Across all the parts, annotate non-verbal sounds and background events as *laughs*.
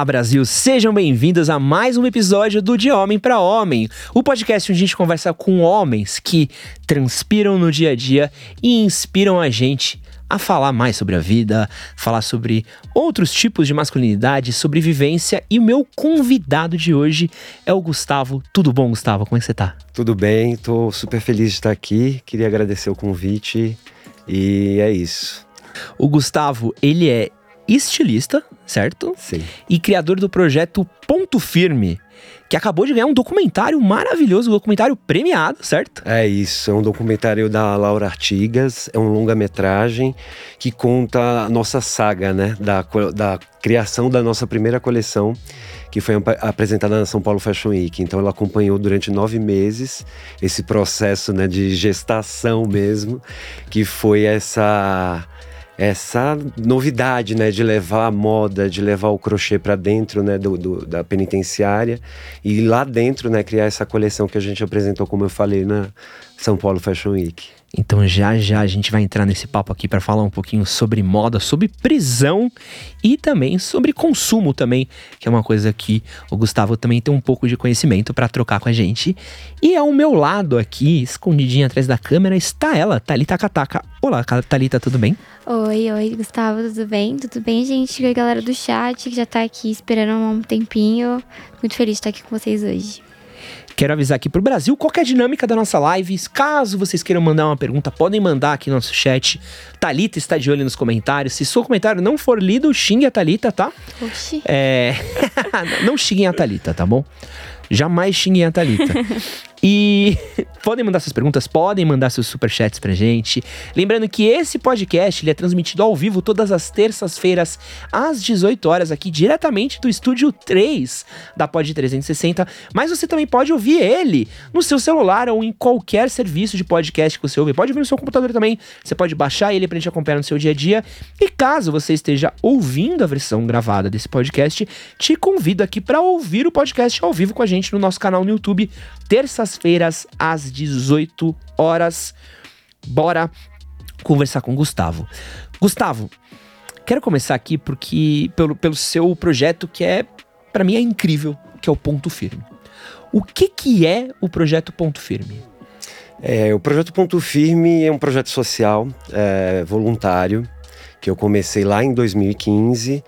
Olá, Brasil! Sejam bem-vindos a mais um episódio do De Homem para Homem, o podcast onde a gente conversa com homens que transpiram no dia a dia e inspiram a gente a falar mais sobre a vida, falar sobre outros tipos de masculinidade, sobre vivência. E o meu convidado de hoje é o Gustavo. Tudo bom, Gustavo? Como é que você tá? Tudo bem, tô super feliz de estar aqui. Queria agradecer o convite e é isso. O Gustavo, ele é estilista, certo? Sim. E criador do projeto Ponto Firme, que acabou de ganhar um documentário maravilhoso, um documentário premiado, certo? É isso, é um documentário da Laura Artigas, é um longa-metragem que conta a nossa saga, né, da, da criação da nossa primeira coleção, que foi apresentada na São Paulo Fashion Week. Então ela acompanhou durante nove meses esse processo, né, de gestação mesmo, que foi essa essa novidade, né, de levar a moda, de levar o crochê para dentro, né, do, do, da penitenciária e lá dentro, né, criar essa coleção que a gente apresentou, como eu falei, na São Paulo Fashion Week. Então já já a gente vai entrar nesse papo aqui para falar um pouquinho sobre moda, sobre prisão e também sobre consumo também, que é uma coisa que o Gustavo também tem um pouco de conhecimento para trocar com a gente. E ao meu lado aqui, escondidinha atrás da câmera, está ela, Talita Kataka. Olá, Talita, tudo bem? Oi, oi, Gustavo, tudo bem? Tudo bem, gente? Oi, galera do chat que já tá aqui esperando um tempinho. Muito feliz de estar aqui com vocês hoje. Quero avisar aqui pro Brasil qual é a dinâmica da nossa live. Caso vocês queiram mandar uma pergunta, podem mandar aqui no nosso chat. Talita está de olho nos comentários. Se seu comentário não for lido, xingue a Talita, tá? Oxi. É... *laughs* não xinguem a Talita, tá bom? Jamais xinguem a Thalita. *laughs* E *laughs* podem mandar suas perguntas, podem mandar seus superchats pra gente. Lembrando que esse podcast ele é transmitido ao vivo todas as terças-feiras, às 18 horas, aqui diretamente do estúdio 3 da Pod 360. Mas você também pode ouvir ele no seu celular ou em qualquer serviço de podcast que você ouve. Pode ouvir no seu computador também. Você pode baixar ele pra gente acompanhar no seu dia a dia. E caso você esteja ouvindo a versão gravada desse podcast, te convido aqui para ouvir o podcast ao vivo com a gente no nosso canal no YouTube, terças-feiras, às 18 horas. Bora conversar com o Gustavo. Gustavo, quero começar aqui porque pelo, pelo seu projeto que é, para mim, é incrível, que é o Ponto Firme. O que, que é o projeto Ponto Firme? É, o projeto Ponto Firme é um projeto social, é, voluntário, que eu comecei lá em 2015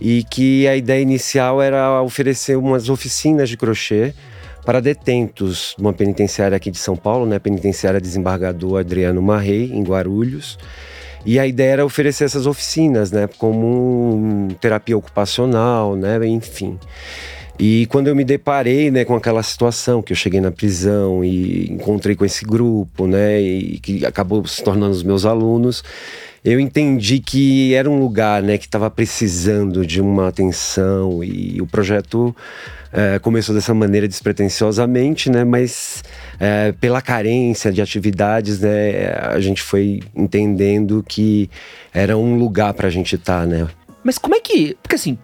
e que a ideia inicial era oferecer umas oficinas de crochê para detentos de uma penitenciária aqui de São Paulo, né, penitenciária desembargador Adriano Marrei, em Guarulhos. E a ideia era oferecer essas oficinas, né, como terapia ocupacional, né, enfim. E quando eu me deparei, né, com aquela situação que eu cheguei na prisão e encontrei com esse grupo, né, e que acabou se tornando os meus alunos, eu entendi que era um lugar né, que estava precisando de uma atenção e o projeto é, começou dessa maneira despretensiosamente, né, mas é, pela carência de atividades, né, a gente foi entendendo que era um lugar para a gente estar, tá, né. Mas como é que. Porque assim,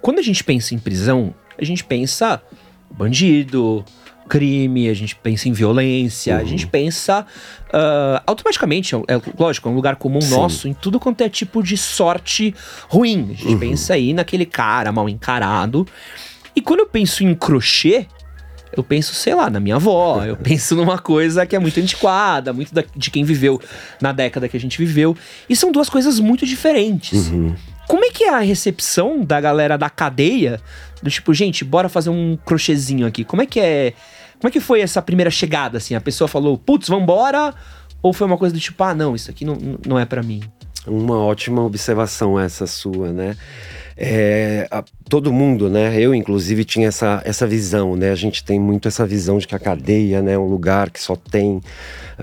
quando a gente pensa em prisão, a gente pensa bandido, crime, a gente pensa em violência, uhum. a gente pensa uh, automaticamente, é, lógico, é um lugar comum Sim. nosso, em tudo quanto é tipo de sorte ruim. A gente uhum. pensa aí naquele cara mal encarado. E quando eu penso em crochê, eu penso, sei lá, na minha avó, *laughs* eu penso numa coisa que é muito antiquada, muito da, de quem viveu na década que a gente viveu. E são duas coisas muito diferentes. Uhum. Como é que é a recepção da galera da cadeia? Do tipo, gente, bora fazer um crochêzinho aqui. Como é que é como é que foi essa primeira chegada, assim? A pessoa falou, putz, vambora? Ou foi uma coisa do tipo, ah, não, isso aqui não, não é para mim? Uma ótima observação essa sua, né? É, a, todo mundo, né? Eu, inclusive, tinha essa, essa visão, né? A gente tem muito essa visão de que a cadeia né, é um lugar que só tem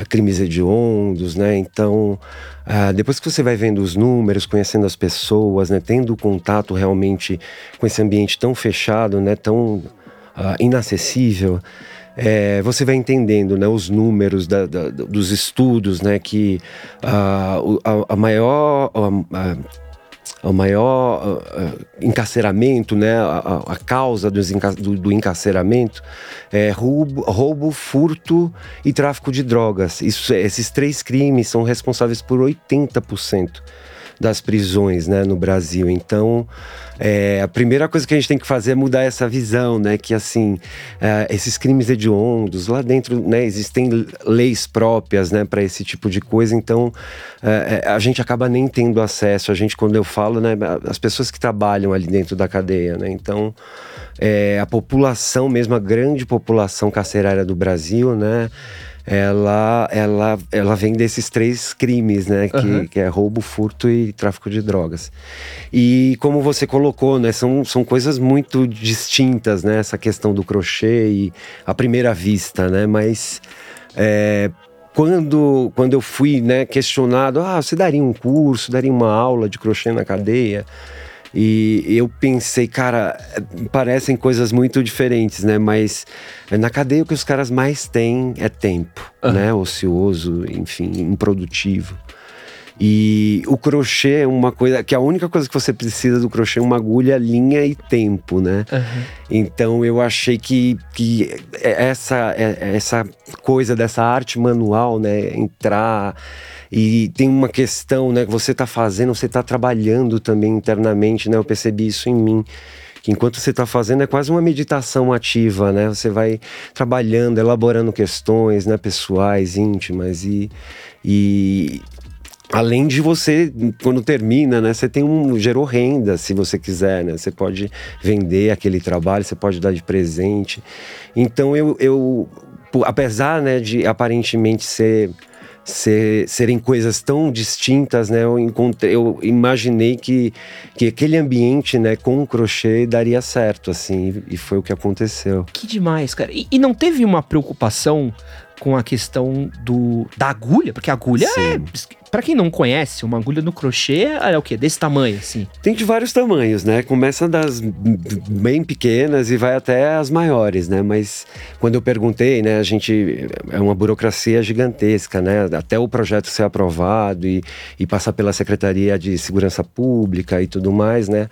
crimes hediondos, né? Então, uh, depois que você vai vendo os números, conhecendo as pessoas, né? Tendo contato realmente com esse ambiente tão fechado, né? Tão uh, inacessível, é, você vai entendendo né, os números da, da, dos estudos, né, que uh, a, a, maior. O maior uh, encarceramento, né, a, a causa do, do, encarceramento é roubo, roubo, furto e tráfico de drogas. Isso, esses três crimes são responsáveis por 80% das prisões, né, no Brasil. Então, é, a primeira coisa que a gente tem que fazer é mudar essa visão, né, que assim, é, esses crimes hediondos lá dentro, né, existem leis próprias, né, para esse tipo de coisa. Então, é, é, a gente acaba nem tendo acesso. A gente, quando eu falo, né, as pessoas que trabalham ali dentro da cadeia, né, então é, a população mesmo, a grande população carcerária do Brasil, né? Ela, ela, ela vem desses três crimes, né? Que, uhum. que é roubo, furto e tráfico de drogas. E como você colocou, né? São, são coisas muito distintas, né? Essa questão do crochê e a primeira vista, né? Mas é, quando, quando eu fui né, questionado, ah, você daria um curso, daria uma aula de crochê na cadeia? E eu pensei, cara, parecem coisas muito diferentes, né? Mas na cadeia o que os caras mais têm é tempo, uhum. né? Ocioso, enfim, improdutivo. E o crochê é uma coisa que a única coisa que você precisa do crochê é uma agulha, linha e tempo, né? Uhum. Então eu achei que, que essa, é, essa coisa dessa arte manual, né? Entrar e tem uma questão, né, que você está fazendo, você está trabalhando também internamente, né? Eu percebi isso em mim. Que enquanto você está fazendo é quase uma meditação ativa, né? Você vai trabalhando, elaborando questões, né, pessoais, íntimas e, e além de você quando termina né você tem um gerou renda se você quiser né você pode vender aquele trabalho você pode dar de presente então eu, eu apesar né de aparentemente ser ser, serem coisas tão distintas, né? Eu, encontrei, eu imaginei que, que aquele ambiente, né, com o crochê daria certo, assim, e foi o que aconteceu. Que demais, cara. E, e não teve uma preocupação com a questão do da agulha, porque a agulha Sim. é para quem não conhece, uma agulha no crochê é o quê? Desse tamanho, assim? Tem de vários tamanhos, né? Começa das bem pequenas e vai até as maiores, né? Mas quando eu perguntei, né? A gente... É uma burocracia gigantesca, né? Até o projeto ser aprovado e, e passar pela Secretaria de Segurança Pública e tudo mais, né?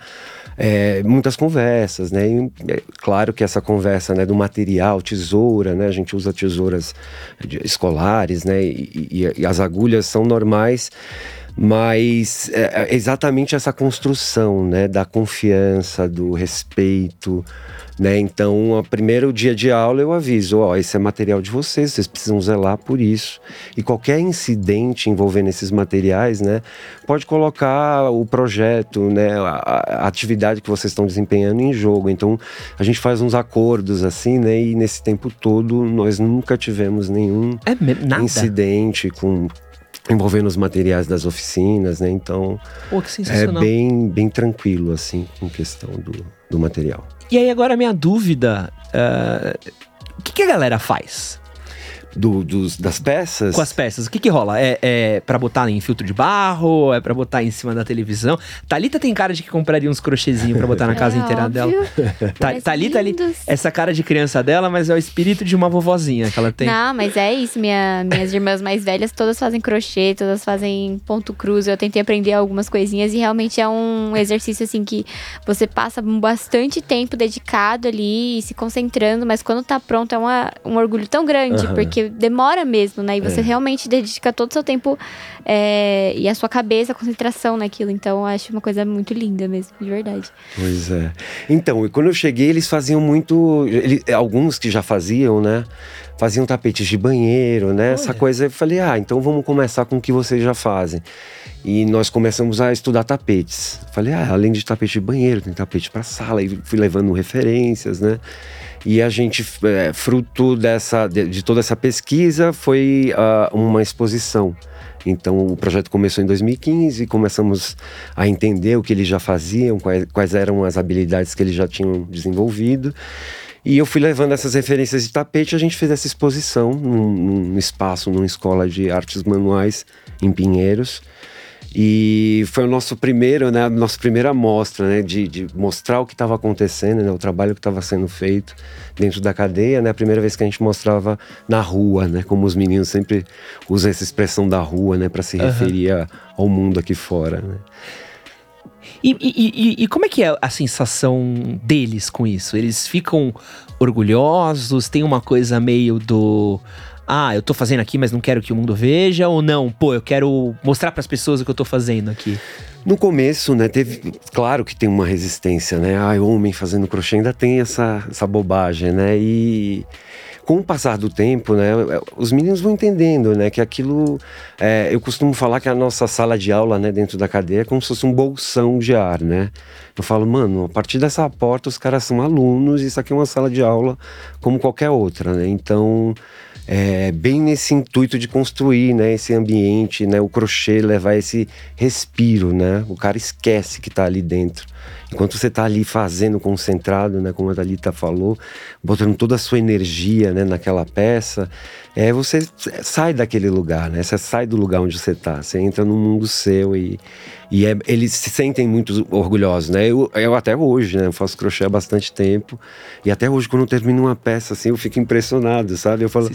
É, muitas conversas, né? E, é, claro que essa conversa né, do material, tesoura, né? A gente usa tesouras escolares, né? E, e, e as agulhas são normais mas é, é exatamente essa construção, né, da confiança, do respeito, né? Então, o primeiro dia de aula eu aviso, ó, esse é material de vocês, vocês precisam zelar por isso. E qualquer incidente envolvendo esses materiais, né, pode colocar o projeto, né, a, a atividade que vocês estão desempenhando em jogo. Então, a gente faz uns acordos assim, né, e nesse tempo todo nós nunca tivemos nenhum é incidente com envolvendo os materiais das oficinas, né? Então, Pô, é bem, bem tranquilo assim com questão do, do material. E aí agora a minha dúvida, uh, o que, que a galera faz? Do, dos, das peças. Com as peças, o que que rola? É, é pra botar em filtro de barro? É pra botar em cima da televisão? Thalita tem cara de que compraria uns crochêzinhos pra botar na *laughs* casa é, inteira óbvio. dela. *laughs* Ta, Thalita ali, essa cara de criança dela, mas é o espírito de uma vovozinha que ela tem. Não, mas é isso. Minha, minhas irmãs mais velhas todas fazem crochê, todas fazem ponto cruz. Eu tentei aprender algumas coisinhas e realmente é um exercício assim que você passa bastante tempo dedicado ali, se concentrando, mas quando tá pronto é uma, um orgulho tão grande, uhum. porque demora mesmo, né? E você é. realmente dedica todo o seu tempo é, e a sua cabeça, a concentração naquilo. Então, eu acho uma coisa muito linda mesmo, de verdade. Pois é. Então, e quando eu cheguei, eles faziam muito. Ele, alguns que já faziam, né? Faziam tapetes de banheiro, né? Olha. Essa coisa. Eu falei, ah, então vamos começar com o que vocês já fazem. E nós começamos a estudar tapetes. Falei, ah, além de tapete de banheiro, tem tapete para sala. E fui levando referências, né? E a gente, é, fruto dessa, de, de, toda essa pesquisa, foi uh, uma exposição. Então o projeto começou em 2015 e começamos a entender o que eles já faziam, quais, quais eram as habilidades que eles já tinham desenvolvido. E eu fui levando essas referências de tapete, a gente fez essa exposição num, num espaço, numa escola de artes manuais em Pinheiros. E foi o nosso primeiro, né, nossa primeira amostra, né, de, de mostrar o que estava acontecendo, né, o trabalho que estava sendo feito dentro da cadeia, né, a primeira vez que a gente mostrava na rua, né, como os meninos sempre usam essa expressão da rua, né, para se uhum. referir ao mundo aqui fora, né. E, e, e, e, como é que é a sensação deles com isso? Eles ficam orgulhosos? Tem uma coisa meio do ah, eu tô fazendo aqui, mas não quero que o mundo veja? Ou não, pô, eu quero mostrar para as pessoas o que eu tô fazendo aqui? No começo, né, teve. Claro que tem uma resistência, né? Ai, homem fazendo crochê ainda tem essa, essa bobagem, né? E com o passar do tempo, né, os meninos vão entendendo, né, que aquilo, é, eu costumo falar que a nossa sala de aula, né, dentro da cadeia é como se fosse um bolsão de ar, né. Eu falo, mano, a partir dessa porta os caras são alunos e isso aqui é uma sala de aula como qualquer outra, né. Então, é, bem nesse intuito de construir, né, esse ambiente, né, o crochê levar esse respiro, né. O cara esquece que está ali dentro. Enquanto você está ali fazendo concentrado, né, como a Thalita falou, botando toda a sua energia né, naquela peça, é, você sai daquele lugar, né? Você sai do lugar onde você está, você entra num mundo seu e, e é, eles se sentem muito orgulhosos, né? Eu, eu até hoje, né? Eu faço crochê há bastante tempo e até hoje quando eu termino uma peça assim, eu fico impressionado, sabe? Eu falo,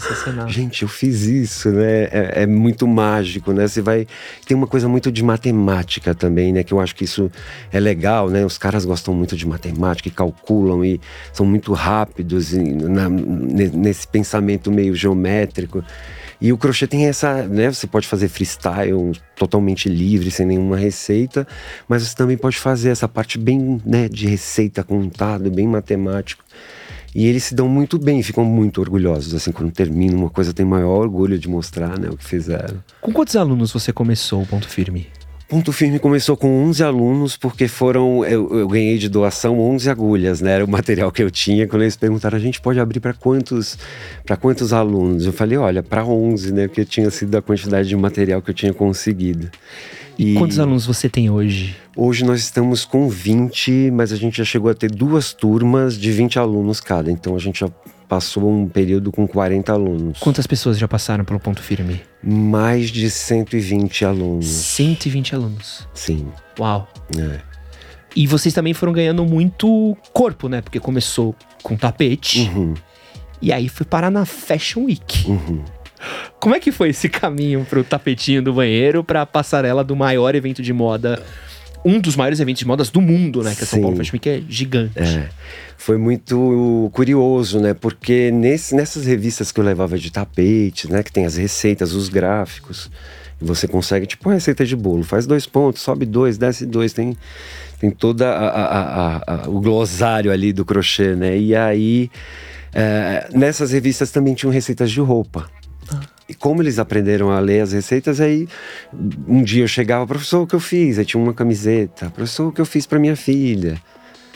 gente, eu fiz isso, né? É, é, muito mágico, né? Você vai tem uma coisa muito de matemática também, né? Que eu acho que isso é legal, né? Os caras gostam muito de matemática e calculam e são muito rápidos e, na, nesse pensamento meio geométrico. E o crochê tem essa, né? Você pode fazer freestyle totalmente livre, sem nenhuma receita, mas você também pode fazer essa parte bem, né, de receita contada, bem matemático. E eles se dão muito bem, ficam muito orgulhosos. Assim, quando termina uma coisa, tem maior orgulho de mostrar né, o que fizeram. Com quantos alunos você começou o Ponto Firme? Ponto Firme começou com 11 alunos, porque foram. Eu, eu, ganhei de doação 11 agulhas, né? Era o material que eu tinha. Quando eles perguntaram, a gente pode abrir para quantos, para quantos alunos? Eu falei, olha, para 11, né? Porque tinha sido a quantidade de material que eu tinha conseguido. E, e quantos alunos você tem hoje? Hoje nós estamos com 20, mas a gente já chegou a ter duas turmas de 20 alunos cada. Então a gente já passou um período com 40 alunos. Quantas pessoas já passaram pelo ponto firme? Mais de 120 alunos. 120 alunos. Sim. Uau. É. E vocês também foram ganhando muito corpo, né? Porque começou com tapete. Uhum. E aí foi parar na Fashion Week. Uhum. Como é que foi esse caminho pro tapetinho do banheiro pra passarela do maior evento de moda um dos maiores eventos de modas do mundo, né? Que é São Paulo Fashion Week, é gigante. É. Foi muito curioso, né? Porque nesse, nessas revistas que eu levava de tapete, né? Que tem as receitas, os gráficos. E você consegue, tipo, uma receita de bolo. Faz dois pontos, sobe dois, desce dois. Tem, tem a, o glossário ali do crochê, né? E aí, é, nessas revistas também tinham receitas de roupa. E como eles aprenderam a ler as receitas, aí um dia eu chegava, professor, o que eu fiz? Aí tinha uma camiseta, professor, o que eu fiz para minha filha?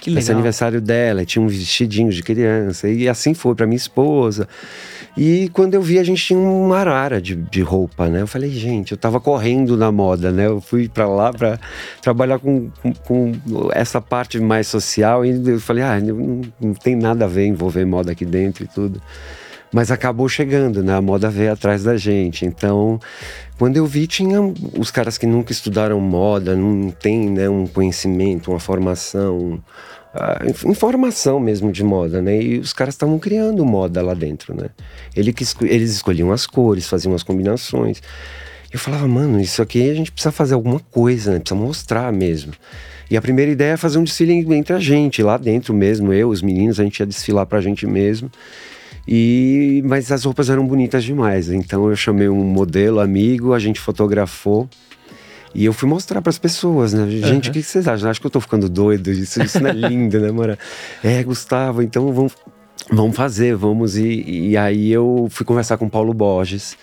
Que legal. Esse aniversário dela, tinha um vestidinho de criança, e assim foi para minha esposa. E quando eu vi, a gente tinha uma arara de, de roupa, né? Eu falei, gente, eu tava correndo na moda, né? Eu fui para lá para trabalhar com, com, com, essa parte mais social, e eu falei, ah, não, não tem nada a ver envolver moda aqui dentro e tudo mas acabou chegando, né? A moda veio atrás da gente. Então, quando eu vi, tinha os caras que nunca estudaram moda, não tem né, um conhecimento, uma formação, uh, informação mesmo de moda, né? E os caras estavam criando moda lá dentro, né? Ele que eles escolhiam as cores, faziam as combinações. Eu falava, mano, isso aqui a gente precisa fazer alguma coisa, né? Precisa mostrar mesmo. E a primeira ideia é fazer um desfile entre a gente, lá dentro mesmo, eu, os meninos, a gente ia desfilar pra gente mesmo. E mas as roupas eram bonitas demais. Então eu chamei um modelo amigo, a gente fotografou. E eu fui mostrar para as pessoas, né? Gente, uhum. o que vocês acham? Acho que eu tô ficando doido. Isso, isso não é *laughs* lindo, né, Mora? É, Gustavo, então vamos, vamos fazer, vamos. E, e aí eu fui conversar com o Paulo Borges,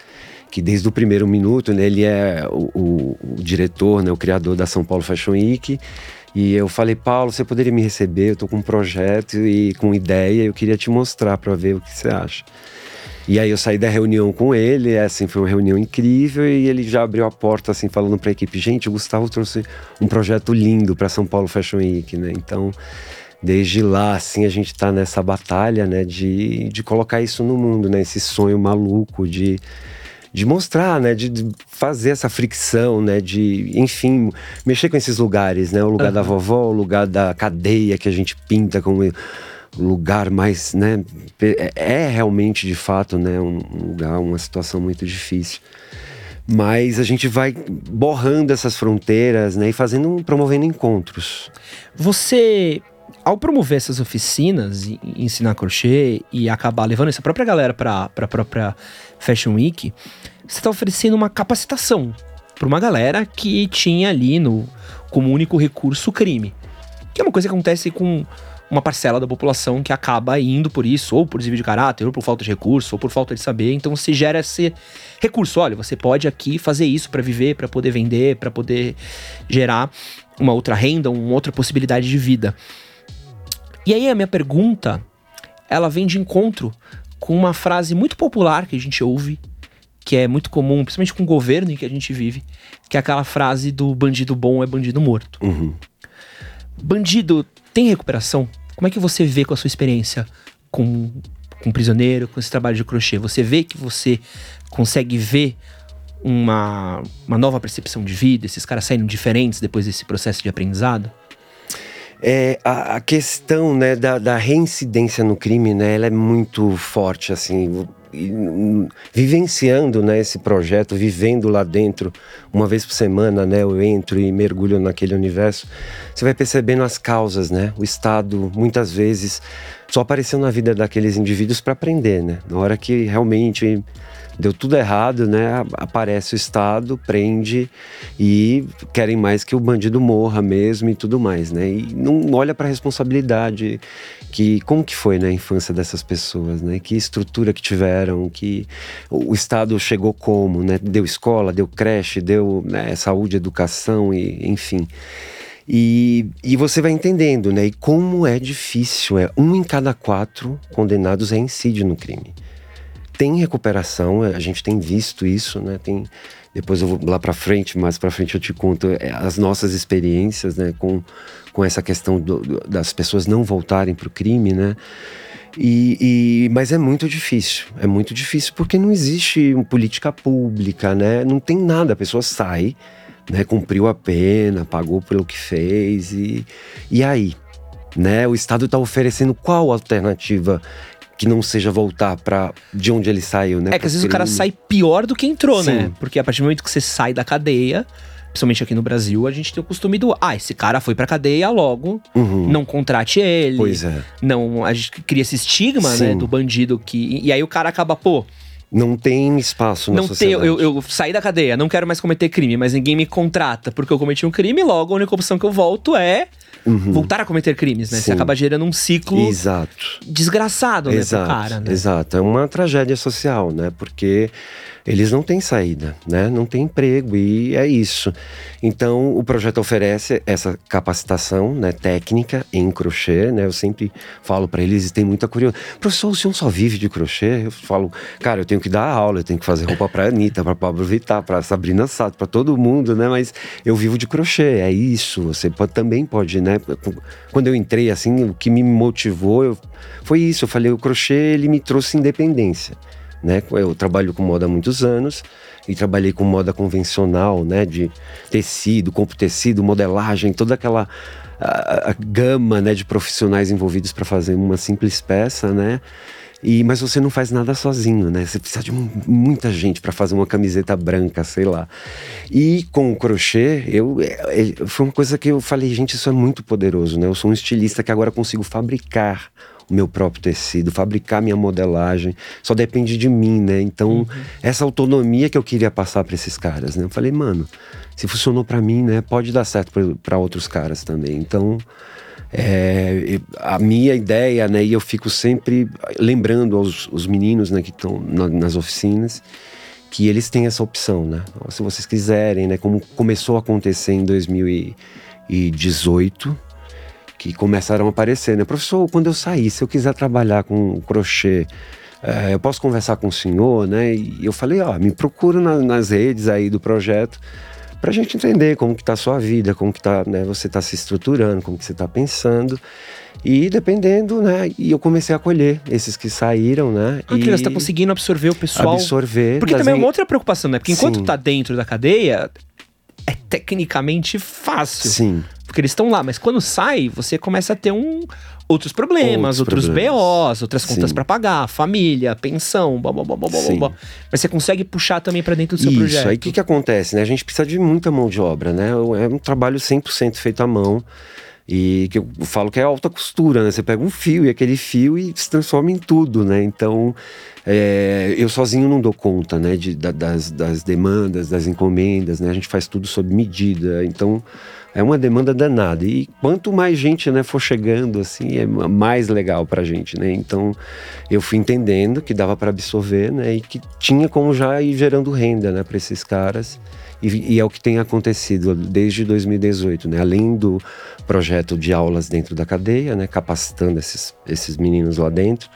que desde o primeiro minuto, né, ele é o, o, o diretor, né, o criador da São Paulo Fashion Week. E eu falei, Paulo, você poderia me receber? Eu tô com um projeto e com ideia, eu queria te mostrar para ver o que você acha. E aí eu saí da reunião com ele, assim, foi uma reunião incrível e ele já abriu a porta assim falando para a equipe, gente, o Gustavo trouxe um projeto lindo para São Paulo Fashion Week, né? Então, desde lá assim a gente está nessa batalha, né, de, de colocar isso no mundo, né, esse sonho maluco de de mostrar, né, de, de, fazer essa fricção, né, de, enfim, mexer com esses lugares, né, o lugar uhum. da vovó, o lugar da cadeia que a gente pinta como lugar mais, né, é, é realmente de fato, né, um lugar, uma situação muito difícil. Mas a gente vai borrando essas fronteiras, né, e fazendo, promovendo encontros. Você ao promover essas oficinas e ensinar crochê e acabar levando essa própria galera para a própria Fashion Week, você está oferecendo uma capacitação para uma galera que tinha ali no como único recurso o crime. Que é uma coisa que acontece com uma parcela da população que acaba indo por isso, ou por desvio de caráter, ou por falta de recurso, ou por falta de saber. Então se gera esse recurso. Olha, você pode aqui fazer isso para viver, para poder vender, para poder gerar uma outra renda, uma outra possibilidade de vida. E aí a minha pergunta, ela vem de encontro com uma frase muito popular que a gente ouve, que é muito comum, principalmente com o governo em que a gente vive, que é aquela frase do bandido bom é bandido morto. Uhum. Bandido tem recuperação? Como é que você vê com a sua experiência com, com prisioneiro, com esse trabalho de crochê? Você vê que você consegue ver uma, uma nova percepção de vida, esses caras saindo diferentes depois desse processo de aprendizado? É, a, a questão né, da, da reincidência no crime, né, ela é muito forte, assim. Hum, vivenciando né, esse projeto, vivendo lá dentro, uma vez por semana, né, eu entro e mergulho naquele universo, você vai percebendo as causas, né? O Estado, muitas vezes, só apareceu na vida daqueles indivíduos para aprender, né? Na hora que realmente deu tudo errado, né? Aparece o Estado, prende e querem mais que o bandido morra mesmo e tudo mais, né? E não olha para a responsabilidade que como que foi né, a infância dessas pessoas, né? Que estrutura que tiveram, que o Estado chegou como, né? Deu escola, deu creche, deu né, saúde, educação e enfim. E, e você vai entendendo, né? E como é difícil, é um em cada quatro condenados é no crime tem recuperação, a gente tem visto isso, né? Tem depois eu vou lá para frente, mais para frente eu te conto é, as nossas experiências, né, com, com essa questão do- do- das pessoas não voltarem para o crime, né? E, e- mas é muito difícil, é muito difícil porque não existe política pública, né? Não tem nada, a pessoa sai, né? Cumpriu a pena, pagou pelo que fez e, e aí, né? O Estado está oferecendo qual alternativa que não seja voltar para de onde ele saiu, né? É que às vezes o cara sai pior do que entrou, né? Sim. Porque a partir do momento que você sai da cadeia, principalmente aqui no Brasil, a gente tem o costume do, ah, esse cara foi pra cadeia, logo Uhum. não contrate ele. Pois é. Não, a gente cria esse estigma, né, Sim. do bandido que. E aí o cara acaba, pô, Não tem espaço na não sociedade. eu, eu saí da cadeia, não quero mais cometer crime, mas ninguém me contrata porque eu cometi um crime, logo a única opção que eu volto é Uhum. voltar a cometer crimes, né? Você Sim. acaba gerando um ciclo Exato. desgraçado, né, pro Exato, cara, né? exato. É uma tragédia social, né? Porque eles não têm saída, né? Não tem emprego e é isso. Então, o projeto oferece essa capacitação, né, técnica em crochê, né? Eu sempre falo para eles, e tem muita curiosidade. Professor, o senhor só vive de crochê? Eu falo, cara, eu tenho que dar aula, eu tenho que fazer roupa para Anitta, para Pablo Vittar, para Sabrina Sato, para todo mundo, né? Mas eu vivo de crochê, é isso. Você pode- também pode, né? Quando eu entrei assim, o que me motivou eu- foi isso. Eu falei, o crochê ele me trouxe independência, né? Eu trabalho com moda há muitos anos e trabalhei com moda convencional, né? De tecido, compro tecido, modelagem, toda aquela a, a gama, né? De profissionais envolvidos para fazer uma simples peça, né? E, mas você não faz nada sozinho, né? Você precisa de mu- muita gente para fazer uma camiseta branca, sei lá. E com o crochê, eu, é- é- foi uma coisa que eu falei, gente, isso é muito poderoso, né? Eu sou um estilista que agora consigo fabricar o meu próprio tecido, fabricar minha modelagem, só depende de mim, né? Então, essa autonomia que eu queria passar para esses caras, né? Eu falei, mano, se funcionou para mim, né? Pode dar certo para outros caras também. Então, é, a minha ideia, né, e eu fico sempre lembrando aos os meninos né, que estão na- nas oficinas que eles têm essa opção, né? Se vocês quiserem, né, como começou a acontecer em 2018, que começaram a aparecer, né? Professor, quando eu sair, se eu quiser trabalhar com crochê, é, eu posso conversar com o senhor, né? E eu falei, ó, me procura na- nas redes aí do projeto pra gente entender como que tá a sua vida, como que tá, né, você tá se estruturando, como que você tá pensando. E dependendo, né, e eu comecei a acolher esses que saíram, né? Ah, que e você tá conseguindo absorver o pessoal. absorver. Porque também é uma outra preocupação, né? Porque enquanto Sim. tá dentro da cadeia, é tecnicamente fácil. Sim, Porque eles estão lá, mas quando sai, você começa a ter um outros problemas, Outros outros problemas. BOs, outras contas pra pagar, família, pensão, blá, blá, blá, blá, blá, Sim. blá. Mas você consegue puxar também pra dentro do seu Isso, projeto. aí o que, que acontece, né? A gente precisa de muita mão de obra, né? É um trabalho 100% feito à mão. E que eu falo que é alta costura, né? Você pega um fio e aquele fio e se transforma em tudo, né? Então, é, eu sozinho não dou conta, né? De, da, das, das demandas, das encomendas, né? A gente faz tudo sob medida. Então, é uma demanda danada. E quanto mais gente né, for chegando, assim, é mais legal pra gente, né? Então, eu fui entendendo que dava para absorver, né? E que tinha como já ir gerando renda, né? Para esses caras. E, e, é o que tem acontecido desde 2018, né? Além do projeto de aulas dentro da cadeia, né? Capacitando esses, esses meninos lá dentro.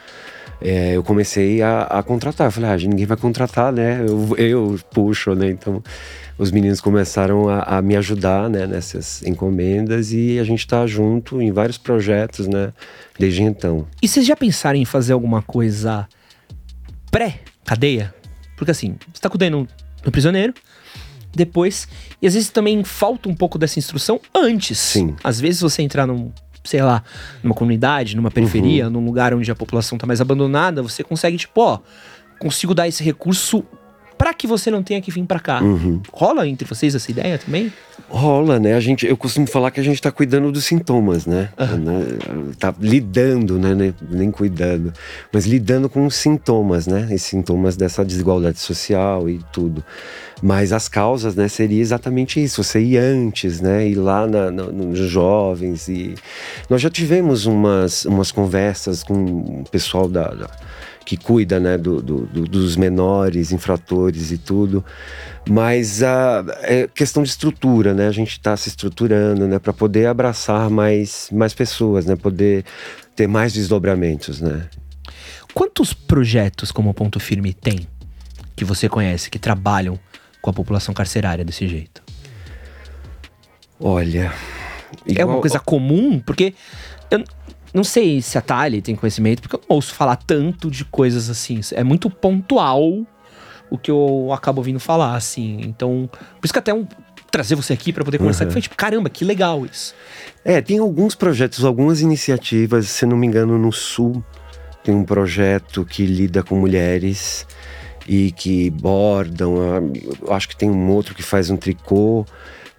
É, eu comecei a, a contratar. Eu falei, ah, ninguém vai contratar, né? Eu, eu puxo, né? Então, os meninos começaram a, a me ajudar, né? Nessas encomendas e a gente está junto em vários projetos, né? Desde então. E vocês já pensaram em fazer alguma coisa pré-cadeia? Porque assim, você está cuidando no prisioneiro, depois. E às vezes também falta um pouco dessa instrução antes. Sim. Às vezes você entrar num, sei lá, numa comunidade, numa periferia, uhum. num lugar onde a população tá mais abandonada, você consegue, tipo, ó, consigo dar esse recurso para que você não tenha que vir para cá. Uhum. Rola entre vocês essa ideia também? Rola, né? A gente, eu costumo falar que a gente está cuidando dos sintomas, né? Uhum. Tá lidando, né? Nem cuidando, mas lidando com os sintomas, né? Os sintomas dessa desigualdade social e tudo. Mas as causas, né, seria exatamente isso. Você ir antes, né, ir lá na, na, nos jovens e nós já tivemos umas, umas conversas com o pessoal da, da que cuida né, do, do, do, dos menores infratores e tudo. Mas a é questão de estrutura, né? A gente está se estruturando né, para poder abraçar mais, mais pessoas, né? Poder ter mais desdobramentos, né? Quantos projetos como Ponto Firme tem que você conhece, que trabalham com a população carcerária desse jeito? Olha. Igual... É uma coisa comum? Porque eu não sei se a Thalie tem conhecimento, porque eu não ouço falar tanto de coisas assim. É muito pontual o que eu acabo ouvindo falar, assim. Então, por isso que até um, trazer você aqui para poder conversar, uhum. foi tipo, caramba, que legal isso. É, tem alguns projetos, algumas iniciativas, se não me engano, no Sul tem um projeto que lida com mulheres e que bordam. Eu acho que tem um outro que faz um tricô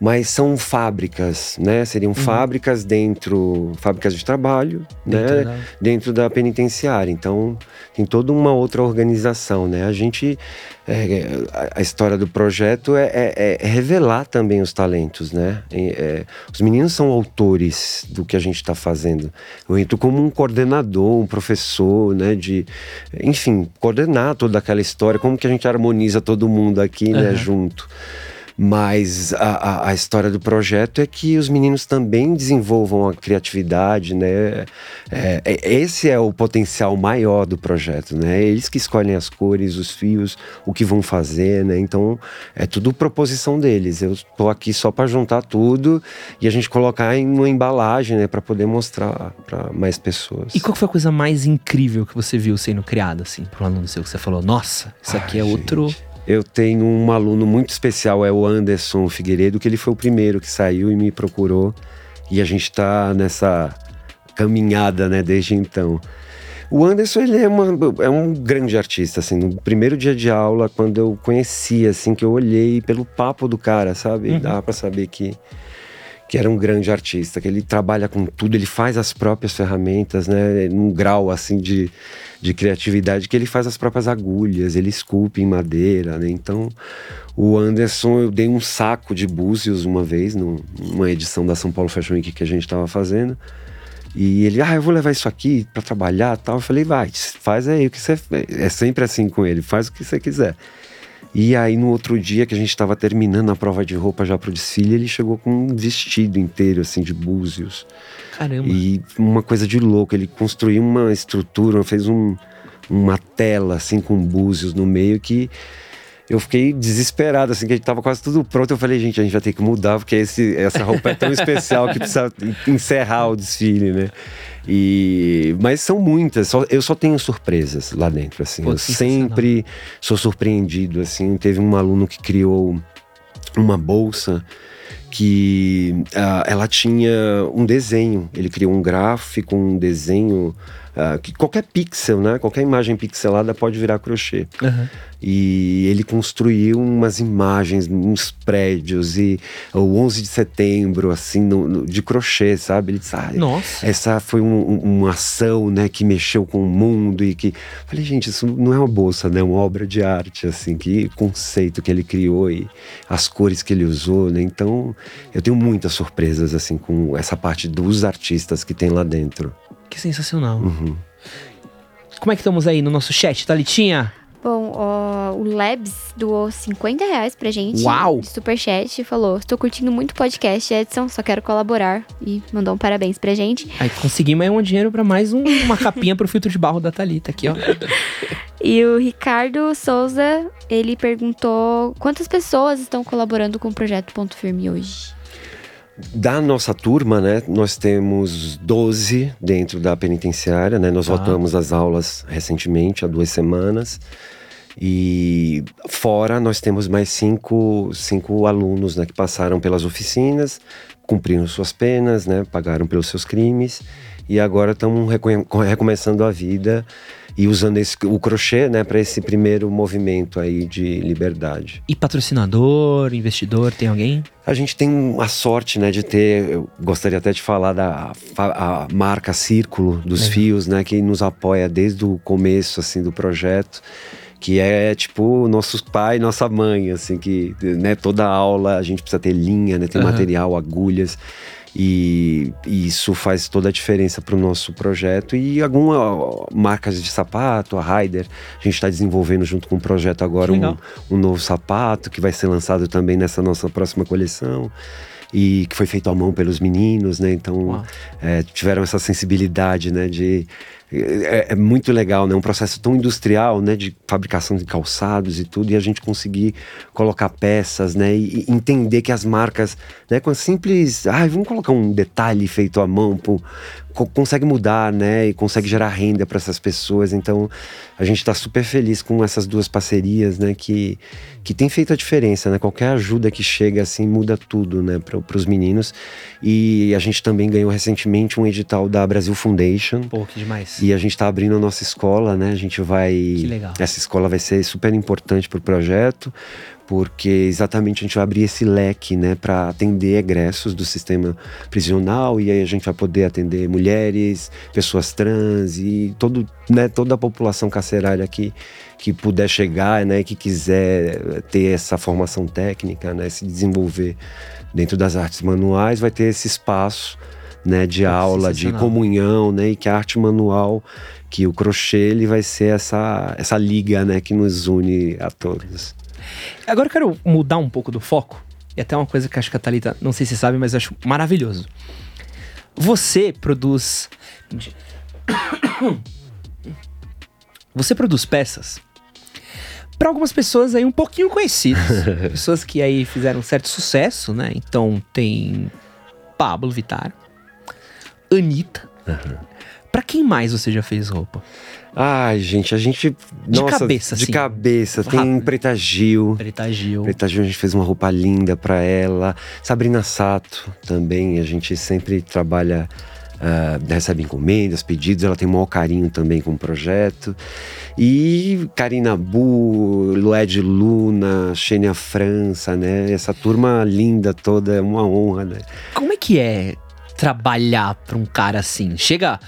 mas são fábricas, né? Seriam uhum. fábricas dentro, fábricas de trabalho, dentro né? Da... Dentro da penitenciária. Então, tem toda uma outra organização, né? A gente, é, a, a, história do projeto é, é, é, revelar também os talentos, né? É, os meninos são autores do que a gente está fazendo. Eu entro como um coordenador, um professor, né? De, enfim, coordenar toda aquela história, como que a gente harmoniza todo mundo aqui, uhum. né? Junto. Mas a, a, a, história do projeto é que os meninos também desenvolvam a criatividade, né? É, é, esse é o potencial maior do projeto, né? Eles que escolhem as cores, os fios, o que vão fazer, né? Então é tudo proposição deles. Eu estou aqui só para juntar tudo e a gente colocar em uma embalagem, né? Para poder mostrar para mais pessoas. E qual foi a coisa mais incrível que você viu sendo criada, assim, para um aluno seu que você falou? Nossa, isso aqui Ai, é outro. Eu tenho um aluno muito especial, é o Anderson Figueiredo, que ele foi o primeiro que saiu e me procurou. E a gente está nessa caminhada, né, desde então. O Anderson, ele é, uma, é um grande artista, assim. No primeiro dia de aula, quando eu conheci, assim, que eu olhei pelo papo do cara, sabe? Uhum. Dá para saber que que era um grande artista, que ele trabalha com tudo, ele faz as próprias ferramentas, né? Num grau assim de, de criatividade que ele faz as próprias agulhas, ele esculpe em madeira, né? Então, o Anderson, eu dei um saco de búzios uma vez, numa edição da São Paulo Fashion Week que a gente estava fazendo. E ele, ah, eu vou levar isso aqui para trabalhar tal. Eu falei, vai, faz aí o que você. É sempre assim com ele, faz o que você quiser. E aí, no outro dia que a gente estava terminando a prova de roupa já pro desfile, ele chegou com um vestido inteiro, assim, de búzios. Caramba. E uma coisa de louco. Ele construiu uma estrutura, fez um, uma tela, assim, com búzios no meio que eu fiquei desesperado, assim, que a gente tava quase tudo pronto. Eu falei, gente, a gente vai ter que mudar, porque esse, essa roupa é tão especial que precisa encerrar o desfile, né? E, mas são muitas, só, eu só tenho surpresas lá dentro, assim. Pô, eu sempre sou surpreendido, assim. Teve um aluno que criou uma bolsa que uh, ela tinha um desenho. Ele criou um gráfico, um desenho ah, que qualquer pixel, né? Qualquer imagem pixelada pode virar crochê. Aham. E ele construiu umas imagens, uns prédios e o 11 de setembro, assim, no- no- de crochê, sabe? Ele disse, ah, Nossa. essa foi um- um- uma ação, né, que mexeu com o mundo e que... Falei, gente, isso não é uma bolsa, né? É uma obra de arte, assim, que conceito que ele criou e as cores que ele usou, né? Então, eu tenho muitas surpresas, assim, com essa parte dos artistas que tem lá dentro. Que sensacional. Uhum. Como é que estamos aí no nosso chat, Thalitinha? Bom, ó, o Labs doou 50 reais pra gente. Uau! De superchat e falou: Estou curtindo muito o podcast, Edson, só quero colaborar. E mandou um parabéns pra gente. Aí conseguimos aí um dinheiro pra mais um- uma *laughs* capinha pro filtro de barro da Thalita aqui, ó. E o Ricardo Souza, ele perguntou quantas pessoas estão colaborando com o projeto Ponto Firme hoje. Da nossa turma, né, nós temos 12 dentro da penitenciária, né? Nós Tá. voltamos às aulas recentemente, há duas semanas. E fora nós temos mais cinco, cinco alunos né, que passaram pelas oficinas, cumpriram suas penas, né, pagaram pelos seus crimes e agora estão recomeçando a vida e usando esse, o crochê né, para esse primeiro movimento aí de liberdade. E patrocinador, investidor, tem alguém? A gente tem a sorte, né, de ter, eu gostaria até de falar da a marca Círculo dos Legal. Fios, né, que nos apoia desde o começo, assim, do projeto, que é, tipo, nossos pai, nossa mãe, assim, que, né, toda aula a gente precisa ter linha, né, ter Aham. material, agulhas, e, e isso faz toda a diferença para o nosso projeto e algumas marcas de sapato, a Ryder, a gente está desenvolvendo junto com o projeto agora um, um novo sapato que vai ser lançado também nessa nossa próxima coleção e que foi feito à mão pelos meninos, né? Então é, tiveram essa sensibilidade, né? De é, é muito legal, né? Um processo tão industrial, né? De fabricação de calçados e tudo, e a gente conseguir colocar peças, né? E, e entender que as marcas, né? Com a simples, ah, vamos colocar um detalhe feito à mão, pô, co- consegue mudar, né? E consegue gerar renda para essas pessoas. Então, a gente está super feliz com essas duas parcerias, né? Que, que tem feito a diferença, né? Qualquer ajuda que chega assim muda tudo, né? Para os meninos. E a gente também ganhou recentemente um edital da Brasil Foundation. Pô, que demais. E a gente está abrindo a nossa escola, né? A gente vai. Que legal. Essa escola vai ser super importante para o projeto, porque exatamente a gente vai abrir esse leque, né, para atender egressos do sistema prisional e aí a gente vai poder atender mulheres, pessoas trans e todo, né, toda a população carcerária que que puder chegar, né, que quiser ter essa formação técnica, né, se desenvolver dentro das artes manuais, vai ter esse espaço né, de Pô, aula, de comunhão, né, e que a arte manual, que o crochê ele vai ser essa, essa liga, né, que nos une a todos. Agora eu quero mudar um pouco do foco. E até uma coisa que acho que a Thalita, não sei se sabe, mas acho maravilhoso. Você produz. *coughs* Você produz peças para algumas pessoas aí um pouquinho conhecidas. *laughs* pessoas que aí fizeram um certo sucesso, né? Então tem Pablo Vittar, Anitta. Pra quem mais você já fez roupa? Ai, gente, a gente. De cabeça, De assim. cabeça. Tem Rápido. Preta Gil. Preta Gil. Preta Gil, a gente fez uma roupa linda pra ela. Sabrina Sato também, a gente sempre trabalha, ah, recebe encomendas, pedidos. Ela tem o maior carinho também com o projeto. E Karina Bu, Lued Luna, Xênia França, né? Essa turma linda toda, é uma honra, né? Como é que é trabalhar pra um cara assim? Chega.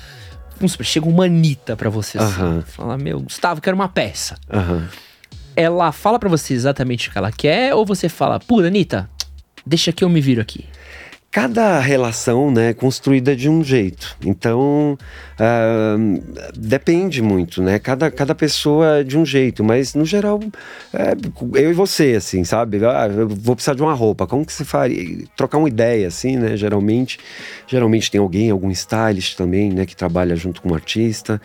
Vamos supor, chega uma Anitta pra você assim. Aham. Fala, meu, Gustavo, quero uma peça. Aham. Ela fala pra você exatamente o que ela quer, ou você fala, pô, Anitta, deixa que eu me viro aqui. Cada relação né, é construída de um jeito. Então, ah, depende muito, né? Cada, cada pessoa é de um jeito, mas no geral, é, eu e você, assim, sabe? Ah, eu vou precisar de uma roupa. Como que você faria? Trocar uma ideia, assim, né? Geralmente, geralmente tem alguém, algum stylist também, né? Que trabalha junto com o artista.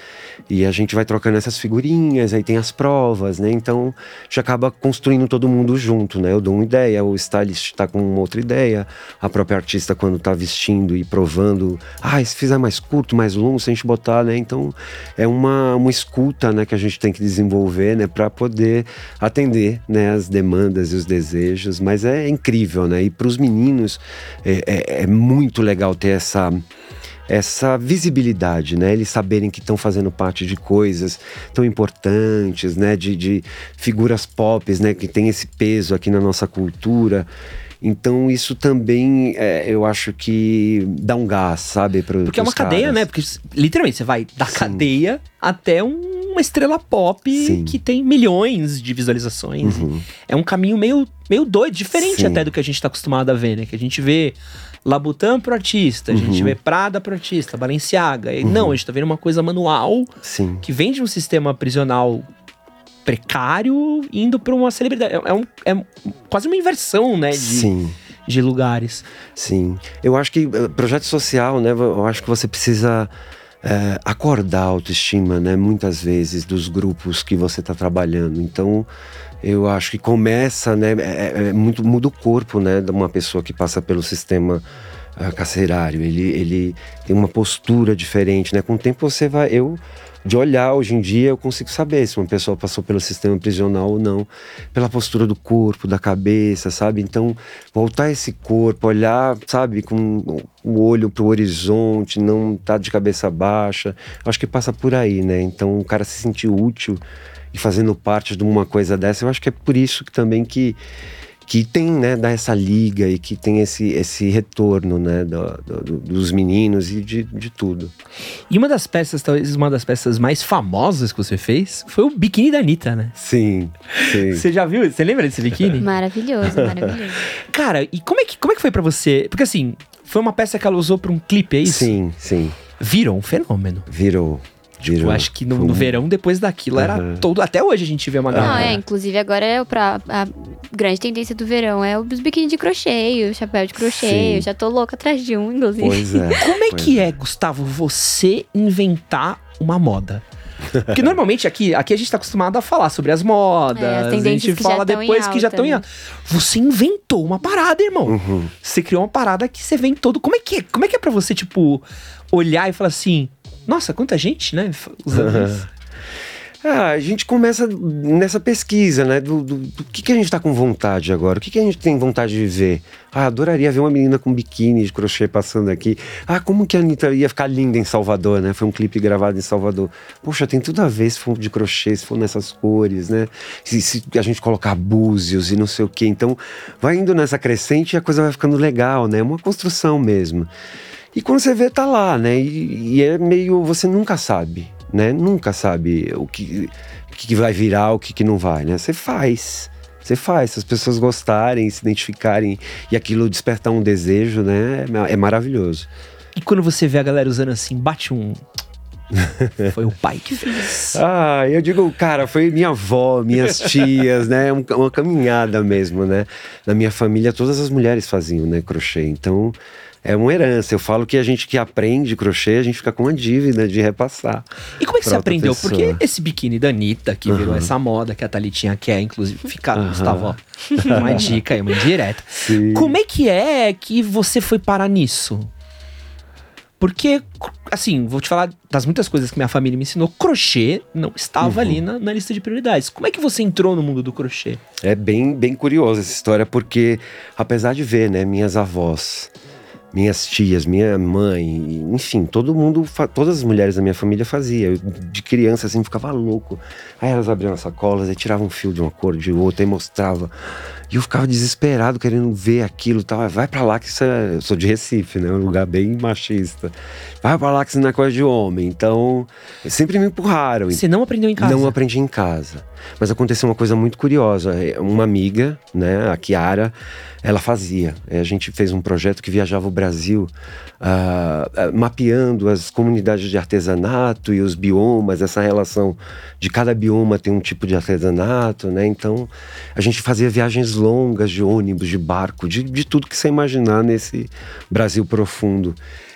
E a gente vai trocando essas figurinhas, aí tem as provas, né? Então, já acaba construindo todo mundo junto, né? Eu dou uma ideia, o stylist tá com outra ideia, a própria artista quando tá vestindo e provando, ah, se fizer mais curto, mais longo, se a gente botar, né? Então, é uma, uma escuta, né, que a gente tem que desenvolver, né, para poder atender, né, as demandas e os desejos, mas é incrível, né? E para os meninos é, é- é muito legal ter essa essa visibilidade, né? Eles saberem que estão fazendo parte de coisas tão importantes, né? De, de figuras pop, né? Que tem esse peso aqui na nossa cultura. Então isso também é, eu acho que dá um gás, sabe? Pro, Porque é uma caras. cadeia, né? Porque literalmente você vai da Sim. cadeia até um- uma estrela pop Sim. que tem milhões de visualizações. Uhum. É um caminho meio, meio doido, diferente Sim. até do que a gente tá acostumado a ver, né? Que a gente vê Labutan pro artista, a gente Uhum. vê Prada pro artista, Balenciaga. E Não, a gente tá vendo uma coisa manual Sim. que vem de um sistema prisional precário indo pra uma celebridade. É, é um- é quase uma inversão, né? De, Sim. de lugares. Sim. Eu acho que eh, projeto social, né? Eu acho que você precisa eh, acordar a autoestima, né? Muitas vezes dos grupos que você está trabalhando. Então, eu acho que começa, né? É, é- é muito muda o corpo, né? De uma pessoa que passa pelo sistema ah, carcerário. Ele, ele tem uma postura diferente, né? Com o tempo você vai, eu de olhar hoje em dia eu consigo saber se uma pessoa passou pelo sistema prisional ou não, pela postura do corpo, da cabeça, sabe? Então, voltar esse corpo, olhar, sabe, com o olho pro horizonte, não tá de cabeça baixa, acho que passa por aí, né? Então, o cara se sentir útil e fazendo parte de uma coisa dessa, eu acho que é por isso que também que que tem, né, dá essa liga e que tem esse, esse retorno, né, do- do- dos meninos e de, de tudo. E uma das peças, talvez uma das peças mais famosas que você fez, foi o biquíni da Anitta, né? Sim, sim. Você já viu? Você lembra desse biquíni? *laughs* Maravilhoso, maravilhoso. Cara, e como é, que, como é que foi pra você? Porque assim, foi uma peça que ela usou pra um clipe, é isso? Sim, sim. Virou um fenômeno. Virou. Virou. Eu acho que no, no verão, depois daquilo, era Aham. todo. Até hoje a gente vê uma Não, galera. é, inclusive agora é pra, a grande tendência do verão é os biquíni de crochê, o chapéu de crochê. Sim. Eu já tô louca atrás de um, inclusive. Pois é. *laughs* Como é pois que é, Gustavo, você inventar uma moda? Porque normalmente aqui, aqui a gente tá acostumado a falar sobre as modas, É, as a tendências gente fala depois que já estão em né? alta. Você inventou uma parada, irmão. Uhum. Você criou uma parada que você vem todo. Como é que é? Como é que é pra você, tipo, olhar e falar assim, nossa, quanta gente, né? Usando isso. Ah, a gente começa nessa pesquisa, né? Do, do- do que, que a gente tá com vontade agora? O que, que a gente tem vontade de ver? Ah, adoraria ver uma menina com biquíni de crochê passando aqui. Ah, como que a Anitta ia ficar linda em Salvador, né? Foi um clipe gravado em Salvador. Poxa, tem tudo a ver se for de crochê, se for nessas cores, né? Se, se a gente colocar búzios e não sei o quê. Então, vai indo nessa crescente e a coisa vai ficando legal, né? É uma construção mesmo. E quando você vê, tá lá, né? E, e é meio. Você nunca sabe, né? Nunca sabe o que, o que vai virar, o que, que não vai, né? Você faz. Você faz. Se as pessoas gostarem, se identificarem e aquilo despertar um desejo, né? É maravilhoso. E quando você vê a galera usando assim, bate um. *laughs* Foi o pai que fez. Ah, eu digo, cara, foi minha avó, minhas tias, né? Um- Uma caminhada mesmo, né? Na minha família, todas as mulheres faziam, né? Crochê. Então, é uma herança. Eu falo que a gente que aprende crochê, a gente fica com uma dívida de repassar. E como é que você aprendeu? pessoa. Porque esse biquíni da Anitta, que virou Aham. essa moda que a Thalitinha quer, inclusive, ficar, Aham. Gustavo, ó. *laughs* Uma dica aí, uma indireta. Sim. Como é que é que você foi parar nisso? Porque, assim, vou te falar das muitas coisas que minha família me ensinou. Crochê não estava Uhum. ali na, na lista de prioridades. Como é que você entrou no mundo do crochê? É bem, bem curiosa essa história, porque apesar de ver, né, minhas avós, minhas tias, minha mãe, enfim, todo mundo, todas as mulheres da minha família fazia. Eu, de criança, assim, ficava louco. Aí elas abriam as sacolas, aí tiravam um fio de uma cor, de outra, e mostrava. E eu ficava desesperado, querendo ver aquilo e tal. Vai pra lá que isso é... Eu sou de Recife, né, um lugar bem machista. Vai pra lá que isso não é coisa de homem. Então, sempre me empurraram. Você não aprendeu em casa? Não aprendi em casa. Mas aconteceu uma coisa muito curiosa. É, Uma amiga, né, a Kiara, ela fazia. É, A gente fez um projeto que viajava o Brasil ah, mapeando as comunidades de artesanato e os biomas, essa relação de cada bioma tem um tipo de artesanato, né? Então a gente fazia viagens longas de ônibus, de barco, de, de tudo que você imaginar nesse Brasil profundo.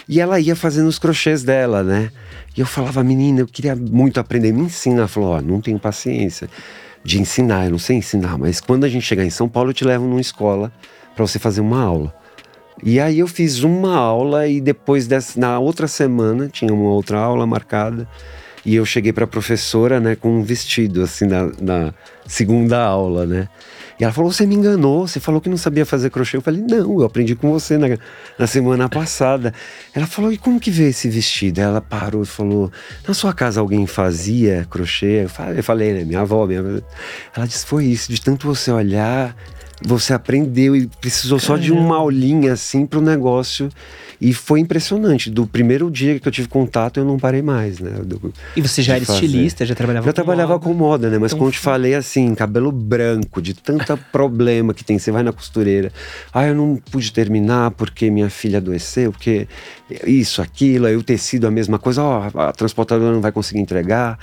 E ela ia fazendo os crochês dela, né? E eu falava, menina, eu queria muito aprender, me ensina. Ela falou, ó, não tenho paciência de ensinar, eu não sei ensinar, mas quando a gente chegar em São Paulo, eu te levo numa escola para você fazer uma aula. E aí eu fiz uma aula e depois dessa, na outra semana, tinha uma outra aula marcada, E eu cheguei para a professora, né, com um vestido, assim, na, na segunda aula, né? E ela falou: Você me enganou, você falou que não sabia fazer crochê. Eu falei: Não, eu aprendi com você na, na semana passada. Ela falou: E como que veio esse vestido? Ela parou e falou: Na sua casa alguém fazia crochê? Eu falei, eu falei né? Minha avó, minha Ela disse: Foi isso, de tanto você olhar, você aprendeu e precisou só de uma aulinha assim para o negócio e foi impressionante. Do primeiro dia que eu tive contato, eu não parei mais, né? Do, e você já era fazer. estilista, já trabalhava já com trabalhava moda. com moda, né? Mas então, como eu te falei, assim, cabelo branco, de tanta *laughs* problema que tem. Você vai na costureira. Ah, eu não pude terminar porque minha filha adoeceu, porque isso, aquilo, aí o tecido a mesma coisa. Ó, oh, a transportadora não vai conseguir entregar.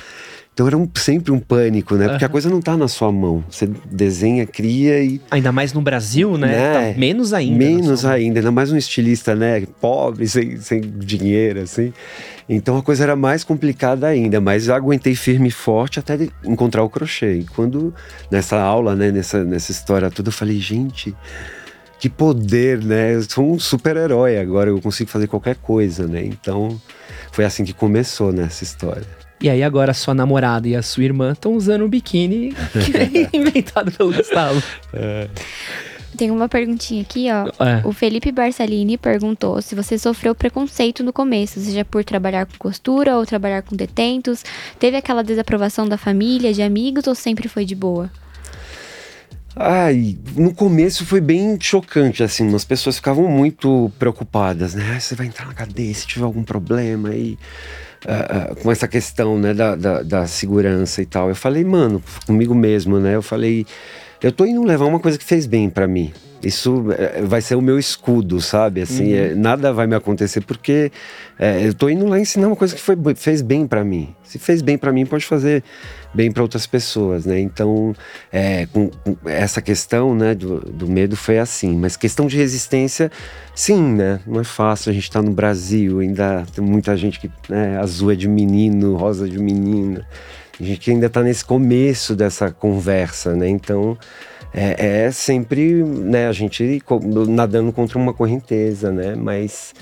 Então era um, sempre um pânico, né? Porque uhum. a coisa não tá na sua mão. Você desenha, cria e. Ainda mais no Brasil, né? né? Tá menos ainda. Menos ainda, ainda mais um estilista, né? Pobre, sem, sem dinheiro, assim. Então a coisa era mais complicada ainda, mas eu aguentei firme e forte até encontrar o crochê. E quando, nessa aula, né, nessa, nessa história toda, eu falei, gente, que poder, né? Eu sou um super-herói agora, eu consigo fazer qualquer coisa, né? Então foi assim que começou nessa história. E aí agora a sua namorada e a sua irmã estão usando um biquíni que é *laughs* inventado pelo Gustavo. É. Tem uma perguntinha aqui, ó. É. O Felipe Barsalini perguntou se você sofreu preconceito no começo, seja por trabalhar com costura ou trabalhar com detentos. Teve aquela desaprovação da família, de amigos ou sempre foi de boa? Ai, no começo foi bem chocante, assim, as pessoas ficavam muito preocupadas, né? Ah, você vai entrar na cadeia se tiver algum problema e uh, com essa questão, né, da, da, da, segurança e tal. Eu falei, mano, comigo mesmo, né? Eu falei, eu tô indo levar uma coisa que fez bem para mim. Isso é, vai ser o meu escudo, sabe? Assim, uhum. é, nada vai me acontecer porque é, eu tô indo lá ensinar uma coisa que foi, fez bem para mim. Se fez bem para mim, pode fazer bem para outras pessoas, né? Então, é, com, com essa questão, né, do, do, medo foi assim. Mas questão de resistência, sim, né? Não é fácil. A gente tá no Brasil, ainda tem muita gente que né, azul é de menino, rosa é de menina. A gente ainda tá nesse começo dessa conversa, né? Então, é, é sempre, né, a gente nadando contra uma correnteza, né? Mas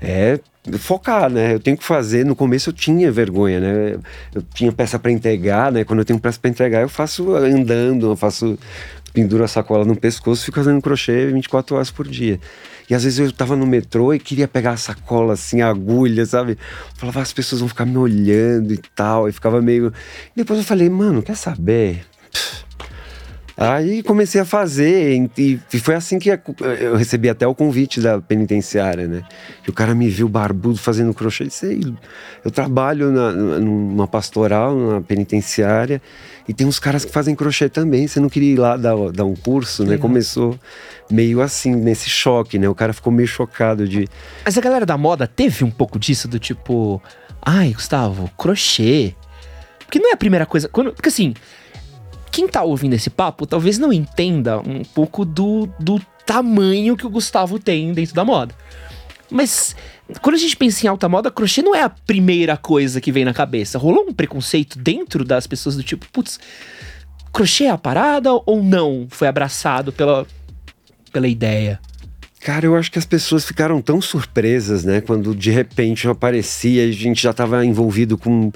é focar, né? Eu tenho que fazer. No começo eu tinha vergonha, né? Eu tinha peça para entregar, né? Quando eu tenho peça para entregar, eu faço andando, eu faço penduro a sacola no pescoço, fico fazendo crochê 24 horas por dia. E às vezes eu tava no metrô e queria pegar a sacola assim, a agulha, sabe? Falava, as pessoas vão ficar me olhando e tal. E ficava meio. E depois eu falei, mano, quer saber? Aí comecei a fazer, e, foi assim que eu recebi até o convite da penitenciária, né? Que o cara me viu barbudo fazendo crochê e disse: Eu trabalho na, numa pastoral, na penitenciária, e tem uns caras que fazem crochê também. Você não queria ir lá dar, dar um curso, né? Começou meio assim, nesse choque, né? O cara ficou meio chocado de. Mas a galera da moda teve um pouco disso, do tipo: Ai, Gustavo, crochê. Porque não é a primeira coisa. Quando, porque assim quem tá ouvindo esse papo talvez não entenda um pouco do, do tamanho que o Gustavo tem dentro da moda. Mas quando a gente pensa em alta moda, crochê não é a primeira coisa que vem na cabeça. Rolou um preconceito dentro das pessoas do tipo, putz, crochê é a parada ou não foi abraçado pela, pela ideia? Cara, eu acho que as pessoas ficaram tão surpresas, né? Quando de repente eu aparecia e a gente já estava envolvido com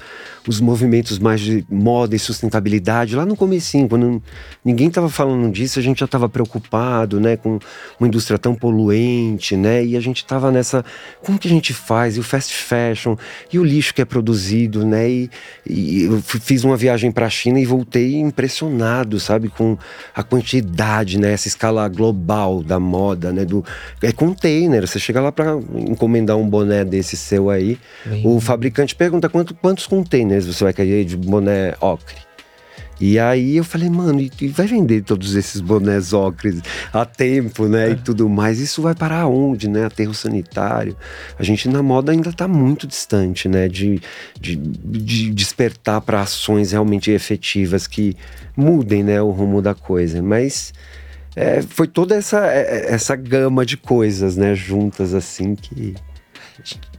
os movimentos mais de moda e sustentabilidade. Lá no comecinho, quando ninguém estava falando disso, a gente já estava preocupado, né? Com uma indústria tão poluente, né? E a gente estava nessa... Como que a gente faz? E o fast fashion? E o lixo que é produzido, né? E, e eu fiz uma viagem para a China e voltei impressionado, sabe? Com a quantidade, né? Essa escala global da moda, né? Do é container. Você chega lá para encomendar um boné desse seu aí, o fabricante pergunta quanto, quantos containers você vai querer de boné ocre. E aí eu falei, mano, e, vai vender todos esses bonés ocres a tempo, né? É. E tudo mais. Isso vai parar onde, né? Aterro sanitário. A gente na moda ainda está muito distante, né? De, de, de despertar para ações realmente efetivas que mudem, né? O rumo da coisa. Mas é, foi toda essa, é, é, essa gama de coisas, né, juntas assim que.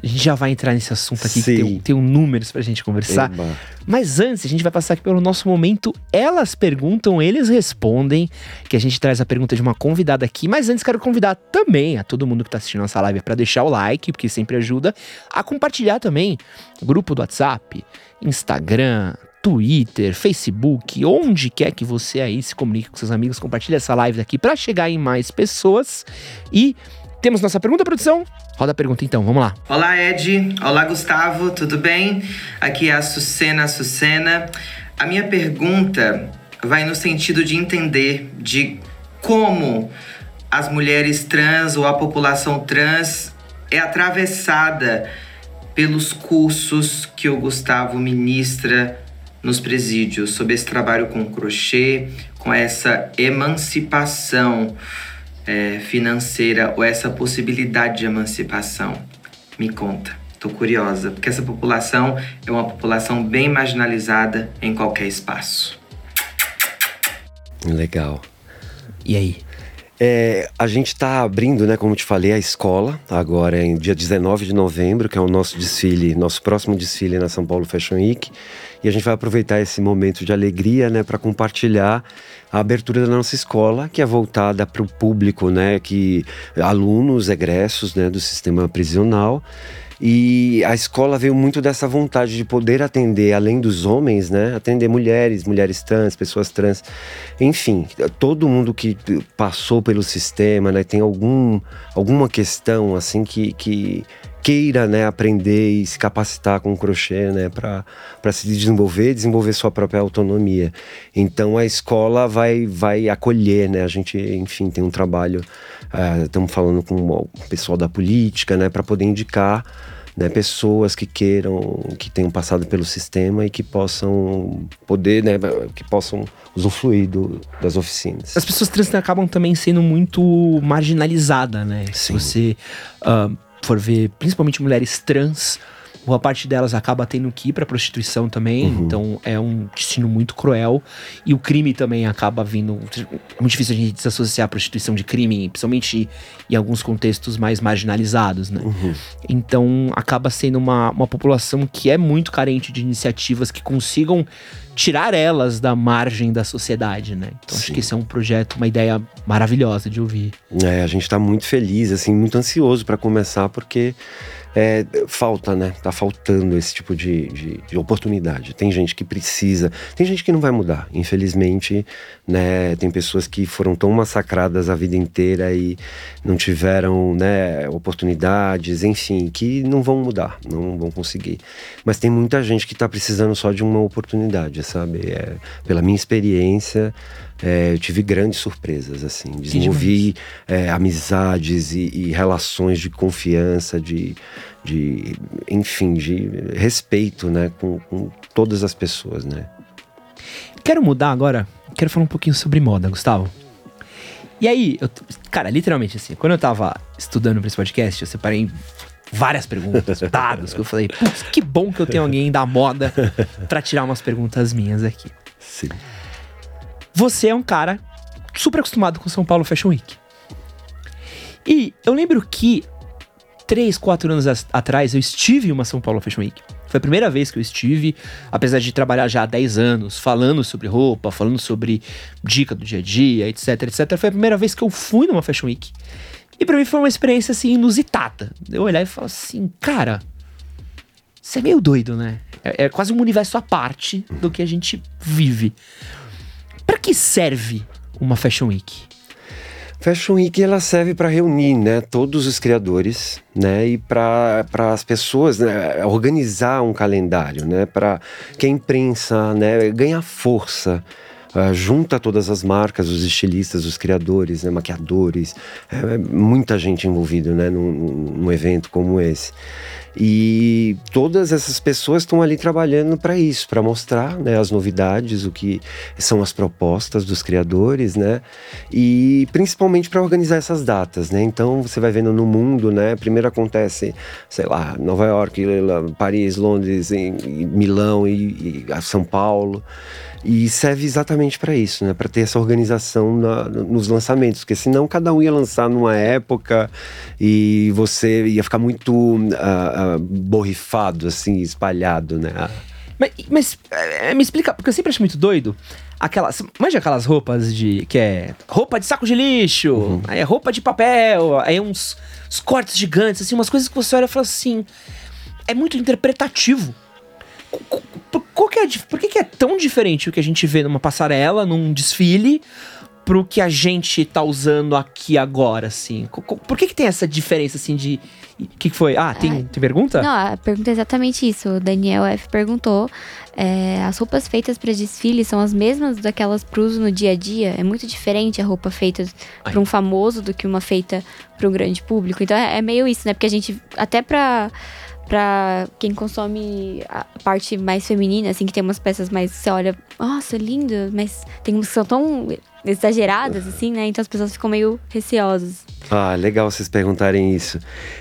A gente já vai entrar nesse assunto aqui, que tem, tem um números pra gente conversar. Eba. Mas antes, a gente vai passar aqui pelo nosso momento Elas Perguntam, Eles Respondem, que a gente traz a pergunta de uma convidada aqui. Mas antes, quero convidar também a todo mundo que tá assistindo nossa live para deixar o like, porque sempre ajuda, a compartilhar também grupo do WhatsApp, Instagram, Twitter, Facebook, onde quer que você aí se comunique com seus amigos, compartilhe essa live aqui para chegar em mais pessoas. E temos nossa pergunta, produção? Roda a pergunta então, vamos lá. Olá, Ed. Olá, Gustavo. Tudo bem? Aqui é a Sucena Sucena. A minha pergunta vai no sentido de entender de como as mulheres trans ou a população trans é atravessada pelos cursos que o Gustavo ministra nos presídios sobre esse trabalho com crochê, com essa emancipação é, financeira ou essa possibilidade de emancipação? Me conta, tô curiosa, porque essa população é uma população bem marginalizada em qualquer espaço. Legal. E aí? É, a gente está abrindo, né, como te falei, a escola, agora em dia 19 de novembro, que é o nosso desfile, nosso próximo desfile na São Paulo Fashion Week. E a gente vai aproveitar esse momento de alegria, né, para compartilhar a abertura da nossa escola, que é voltada para o público, né, que alunos egressos, né, do sistema prisional. E a escola veio muito dessa vontade de poder atender, além dos homens, né? Atender mulheres, mulheres trans, pessoas trans, enfim, todo mundo que passou pelo sistema, né? Tem algum, alguma questão, assim, que, que queira, né? Aprender e se capacitar com o crochê, né? Para se desenvolver, desenvolver sua própria autonomia. Então a escola vai, vai acolher, né? A gente, enfim, tem um trabalho estamos falando com o pessoal da política, né, para poder indicar né, pessoas que queiram, que tenham passado pelo sistema e que possam poder, né, que possam usufruir do, das oficinas. As pessoas trans acabam também sendo muito marginalizadas, né? Sim. você ah, for ver, principalmente mulheres trans, boa parte delas acaba tendo que ir pra prostituição também, Uhum. então é um destino muito cruel. E o crime também acaba vindo. É muito difícil a gente desassociar a prostituição de crime, principalmente em alguns contextos mais marginalizados, né? Uhum. Então acaba sendo uma, uma população que é muito carente de iniciativas que consigam tirar elas da margem da sociedade, né? Então acho Sim. que esse é um projeto, uma ideia maravilhosa de ouvir. É, a gente está muito feliz, assim, muito ansioso para começar, porque é, falta, né? Tá faltando esse tipo de, de, de oportunidade. Tem gente que precisa, tem gente que não vai mudar. Infelizmente, né? Tem pessoas que foram tão massacradas a vida inteira e não tiveram, né? Oportunidades, enfim, que não vão mudar, não vão conseguir. Mas tem muita gente que tá precisando só de uma oportunidade, sabe? É, pela minha experiência, é, eu tive grandes surpresas, assim. Desenvolvi é, amizades e, e relações de confiança, de, de enfim, de respeito, né, com, com todas as pessoas, né. Quero mudar agora, quero falar um pouquinho sobre moda, Gustavo. E aí, eu, cara, literalmente assim, quando eu tava estudando pra esse podcast, eu separei várias perguntas, *laughs* dados, que eu falei, putz, que bom que eu tenho alguém da moda pra tirar umas perguntas minhas aqui. Sim. Você é um cara super acostumado com São Paulo Fashion Week. E eu lembro que três, quatro anos atrás eu estive em uma São Paulo Fashion Week. Foi a primeira vez que eu estive, apesar de trabalhar já há 10 anos, falando sobre roupa, falando sobre dica do dia a dia, etc, etc. Foi a primeira vez que eu fui numa Fashion Week. E pra mim foi uma experiência assim inusitada. Eu olhar e falar assim, cara, você é meio doido, né? É, é quase um universo à parte do que a gente vive. Pra que serve uma Fashion Week? Fashion Week ela serve para reunir, né, todos os criadores, né, e para as pessoas né, organizar um calendário, né, para que a imprensa, né, ganhar força. ah, junta todas as marcas, os estilistas, os criadores, né, maquiadores, é muita gente envolvida né, num, num evento como esse. E todas essas pessoas estão ali trabalhando para isso, para mostrar né, as novidades, o que são as propostas dos criadores, né? E principalmente para organizar essas datas, né? Então você vai vendo no mundo, né? Primeiro acontece, sei lá, Nova York, Paris, Londres, Milão e, e São Paulo. E serve exatamente para isso, né? Para ter essa organização na- nos lançamentos, porque senão cada um ia lançar numa época e você ia ficar muito ah, ah, borrifado, assim, espalhado, né? Mas, mas é, me explica, porque eu sempre acho muito doido. Aquelas. Manja aquelas roupas de. que é. roupa de saco de lixo, Uhum. aí é roupa de papel, aí é uns, uns cortes gigantes, assim, umas coisas que você olha e fala assim. É muito interpretativo. Qual que é, por que, que é tão diferente o que a gente vê numa passarela, num desfile, pro que a gente tá usando aqui agora, assim? Por que, que tem essa diferença, assim, de. O que, que foi? Ah, tem, tem pergunta? Não, a pergunta é exatamente isso. O Daniel F perguntou: é, as roupas feitas para desfile são as mesmas daquelas para uso no dia a dia? É muito diferente a roupa feita para um famoso do que uma feita para um grande público. Então é, é meio isso, né? Porque a gente até para para quem consome a parte mais feminina, assim, que tem umas peças mais você olha, nossa, linda, mas tem umas que são tão exageradas assim, né? Então as pessoas ficam meio receosas. Ah, legal vocês perguntarem isso.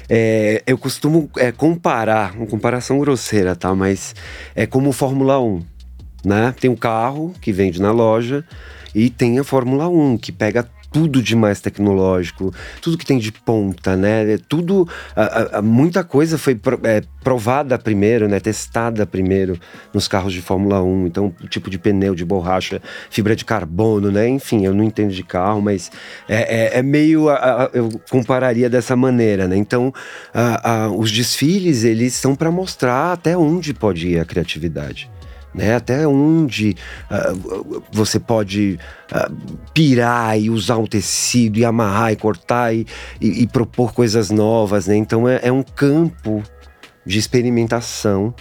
É, eu costumo é, comparar, uma comparação grosseira, tá? Mas é como Fórmula 1, né? Tem um carro que vende na loja e tem a Fórmula 1, que pega tudo de mais tecnológico, tudo que tem de ponta, né? É Tudo, a- a- muita coisa foi pro- é, provada primeiro, né? Testada primeiro nos carros de Fórmula 1. Então, tipo de pneu, de borracha, fibra de carbono, né? Enfim, eu não entendo de carro, mas é, é- é meio. a- eu compararia dessa maneira, né? Então, os desfiles, eles são para mostrar até onde pode ir a criatividade. Né, até onde ah, você pode ah, pirar e usar um tecido e amarrar e cortar e, e- e propor coisas novas, né? Então é, é um campo de experimentação,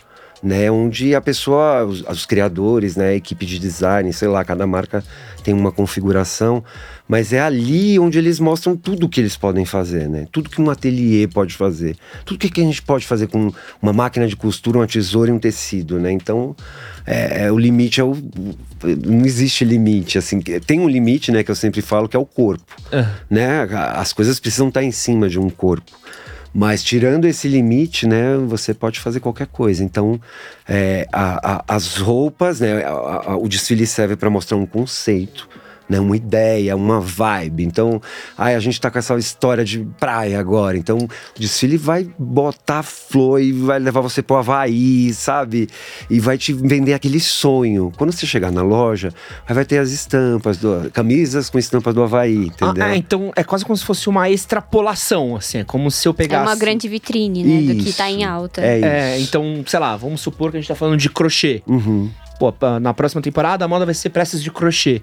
né? Onde a pessoa, os, os criadores, né? A equipe de design, sei lá, cada marca tem uma configuração, mas é ali onde eles mostram tudo que eles podem fazer, né? Tudo que um ateliê pode fazer, tudo que, que a gente pode fazer com uma máquina de costura, uma tesoura e um tecido, né? Então, é, é, o limite é o. Não existe limite, assim. Tem um limite, né, que eu sempre falo, que é o corpo né? As coisas precisam estar em cima de um corpo. Mas tirando esse limite, né, você pode fazer qualquer coisa. Então, é, a- a- as roupas, né, a- o desfile serve para mostrar um conceito, né, uma ideia, uma vibe. Então, ai, a gente tá com essa história de praia agora. Então, o desfile vai botar flor e vai levar você pro Havaí, sabe? E vai te vender aquele sonho. Quando você chegar na loja, aí vai ter as estampas, do, camisas com estampas do Havaí, entendeu? Ah, então é quase como se fosse uma extrapolação, assim. É como se eu É pegasse. uma grande vitrine, né? Do que tá Isso. em alta. É isso. É, então, sei lá, vamos supor que a gente tá falando de crochê. Uhum. Pô, na próxima temporada a moda vai ser peças de crochê.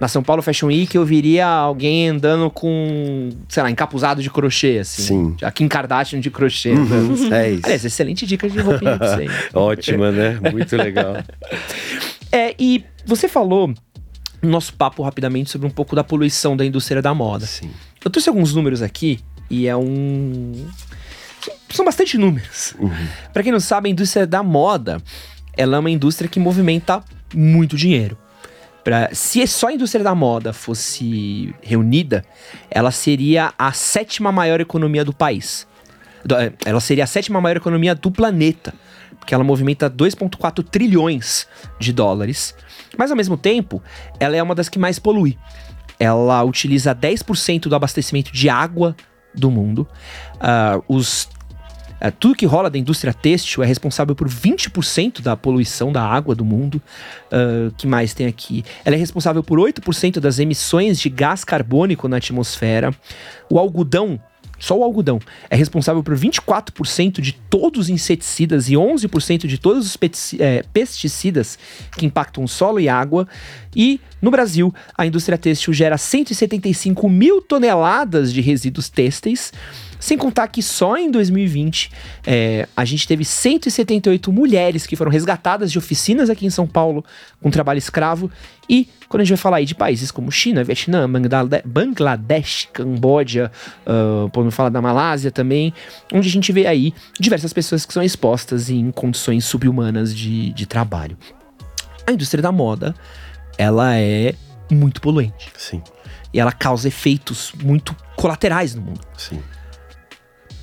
Na São Paulo Fashion Week eu viria alguém andando com, sei lá, encapuzado de crochê, assim. Sim. A Kim Kardashian de crochê. Uhum. É isso. Aliás, excelente dica de roupinha pra você. *laughs* Ótima, né? Muito legal. *laughs* É, e você falou no nosso papo rapidamente sobre um pouco da poluição da indústria da moda. Sim. Eu trouxe alguns números aqui e é um. São bastante números. Pra quem não sabe, a indústria da moda ela é uma indústria que movimenta muito dinheiro. Pra, se só a indústria da moda fosse reunida, ela seria a sétima maior economia do país. É, Ela seria a sétima maior economia do planeta. Porque ela movimenta 2,4 trilhões de dólares. Mas ao mesmo tempo, ela é uma das que mais polui. Ela utiliza 10% do abastecimento de água do mundo. Ah, os é, tudo que rola da indústria têxtil é responsável por 20% da poluição da água do mundo. Ah, que mais tem aqui? Ela é responsável por 8% das emissões de gás carbônico na atmosfera. O algodão, só o algodão, é responsável por 24% de todos os inseticidas e 11% de todos os eh, pesticidas que impactam solo e água. E no Brasil, a indústria têxtil gera 175 mil toneladas de resíduos têxteis. Sem contar que só em 2020 é, a gente teve 178 mulheres que foram resgatadas de oficinas aqui em São Paulo com trabalho escravo. E quando a gente vai falar aí de países como China, Vietnã, Banglade- Bangladesh, Camboja, uh, podemos falar da Malásia também, onde a gente vê aí diversas pessoas que são expostas em condições subhumanas de, de trabalho. A indústria da moda, ela é muito poluente. Sim, E ela causa efeitos muito colaterais no mundo. sim.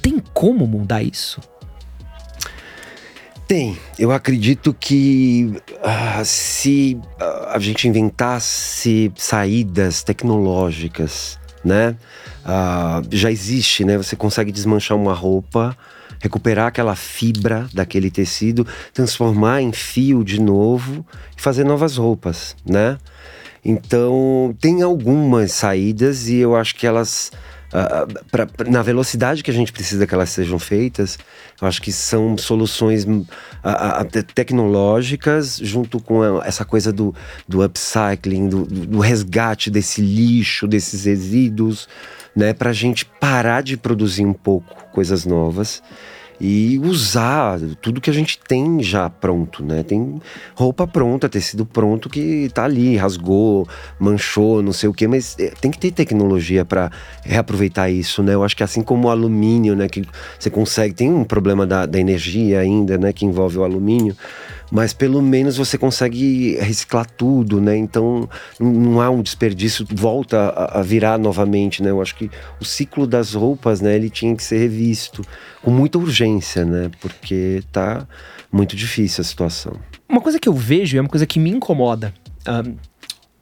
Tem como mudar isso? Tem. Eu acredito que ah, se ah, a gente inventasse saídas tecnológicas, né? Ah, já existe, né? Você consegue desmanchar uma roupa recuperar aquela fibra daquele tecido, transformar em fio de novo e fazer novas roupas, né? Então, tem algumas saídas e eu acho que elas uh, pra, na velocidade que a gente precisa que elas sejam feitas, eu acho que são soluções uh, uh, tecnológicas, junto com essa coisa do, do upcycling, do, do resgate desse lixo, desses resíduos, né, para a gente parar de produzir um pouco coisas novas e usar tudo que a gente tem já pronto, né? Tem roupa pronta, tecido pronto que tá ali, rasgou, manchou, não sei o que, mas é, tem que ter tecnologia para reaproveitar isso, né? Eu acho que assim como o alumínio, né, que você consegue, tem um problema da, da energia ainda, né, que envolve o alumínio mas pelo menos você consegue reciclar tudo, né? Então não há um desperdício, volta a, virar novamente, né? Eu acho que o ciclo das roupas, né, ele tinha que ser revisto com muita urgência, né? Porque tá muito difícil a situação. Uma coisa que eu vejo é uma coisa que me incomoda. Um,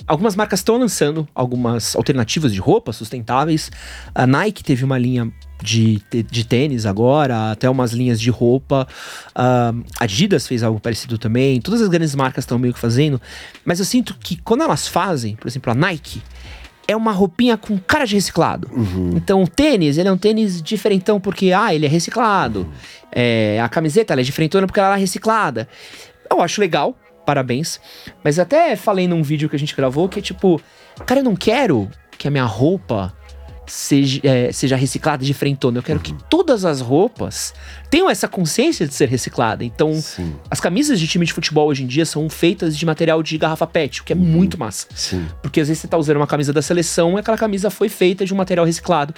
algumas marcas estão lançando algumas alternativas de roupas sustentáveis. A Nike teve uma linha de, de tênis agora, até umas linhas de roupa. Uh, Adidas fez algo parecido também. Todas as grandes marcas estão meio que fazendo. Mas eu sinto que quando elas fazem, por exemplo, a Nike, é uma roupinha com cara de reciclado. Uhum. Então, o tênis, ele é um tênis diferentão porque, ah, ele é reciclado. Uhum. É, a camiseta, ela é diferentona porque ela é reciclada. Eu acho legal, parabéns. Mas até falei num vídeo que a gente gravou que é tipo, cara, eu não quero que a minha roupa seja, é, seja reciclada de frentona. Eu quero uhum. que todas as roupas tenham essa consciência de ser reciclada. Então, Sim. as camisas de time de futebol hoje em dia são feitas de material de garrafa PET, o que é uhum. muito massa. Sim. Porque às vezes você tá usando uma camisa da seleção e aquela camisa foi feita de um material reciclado.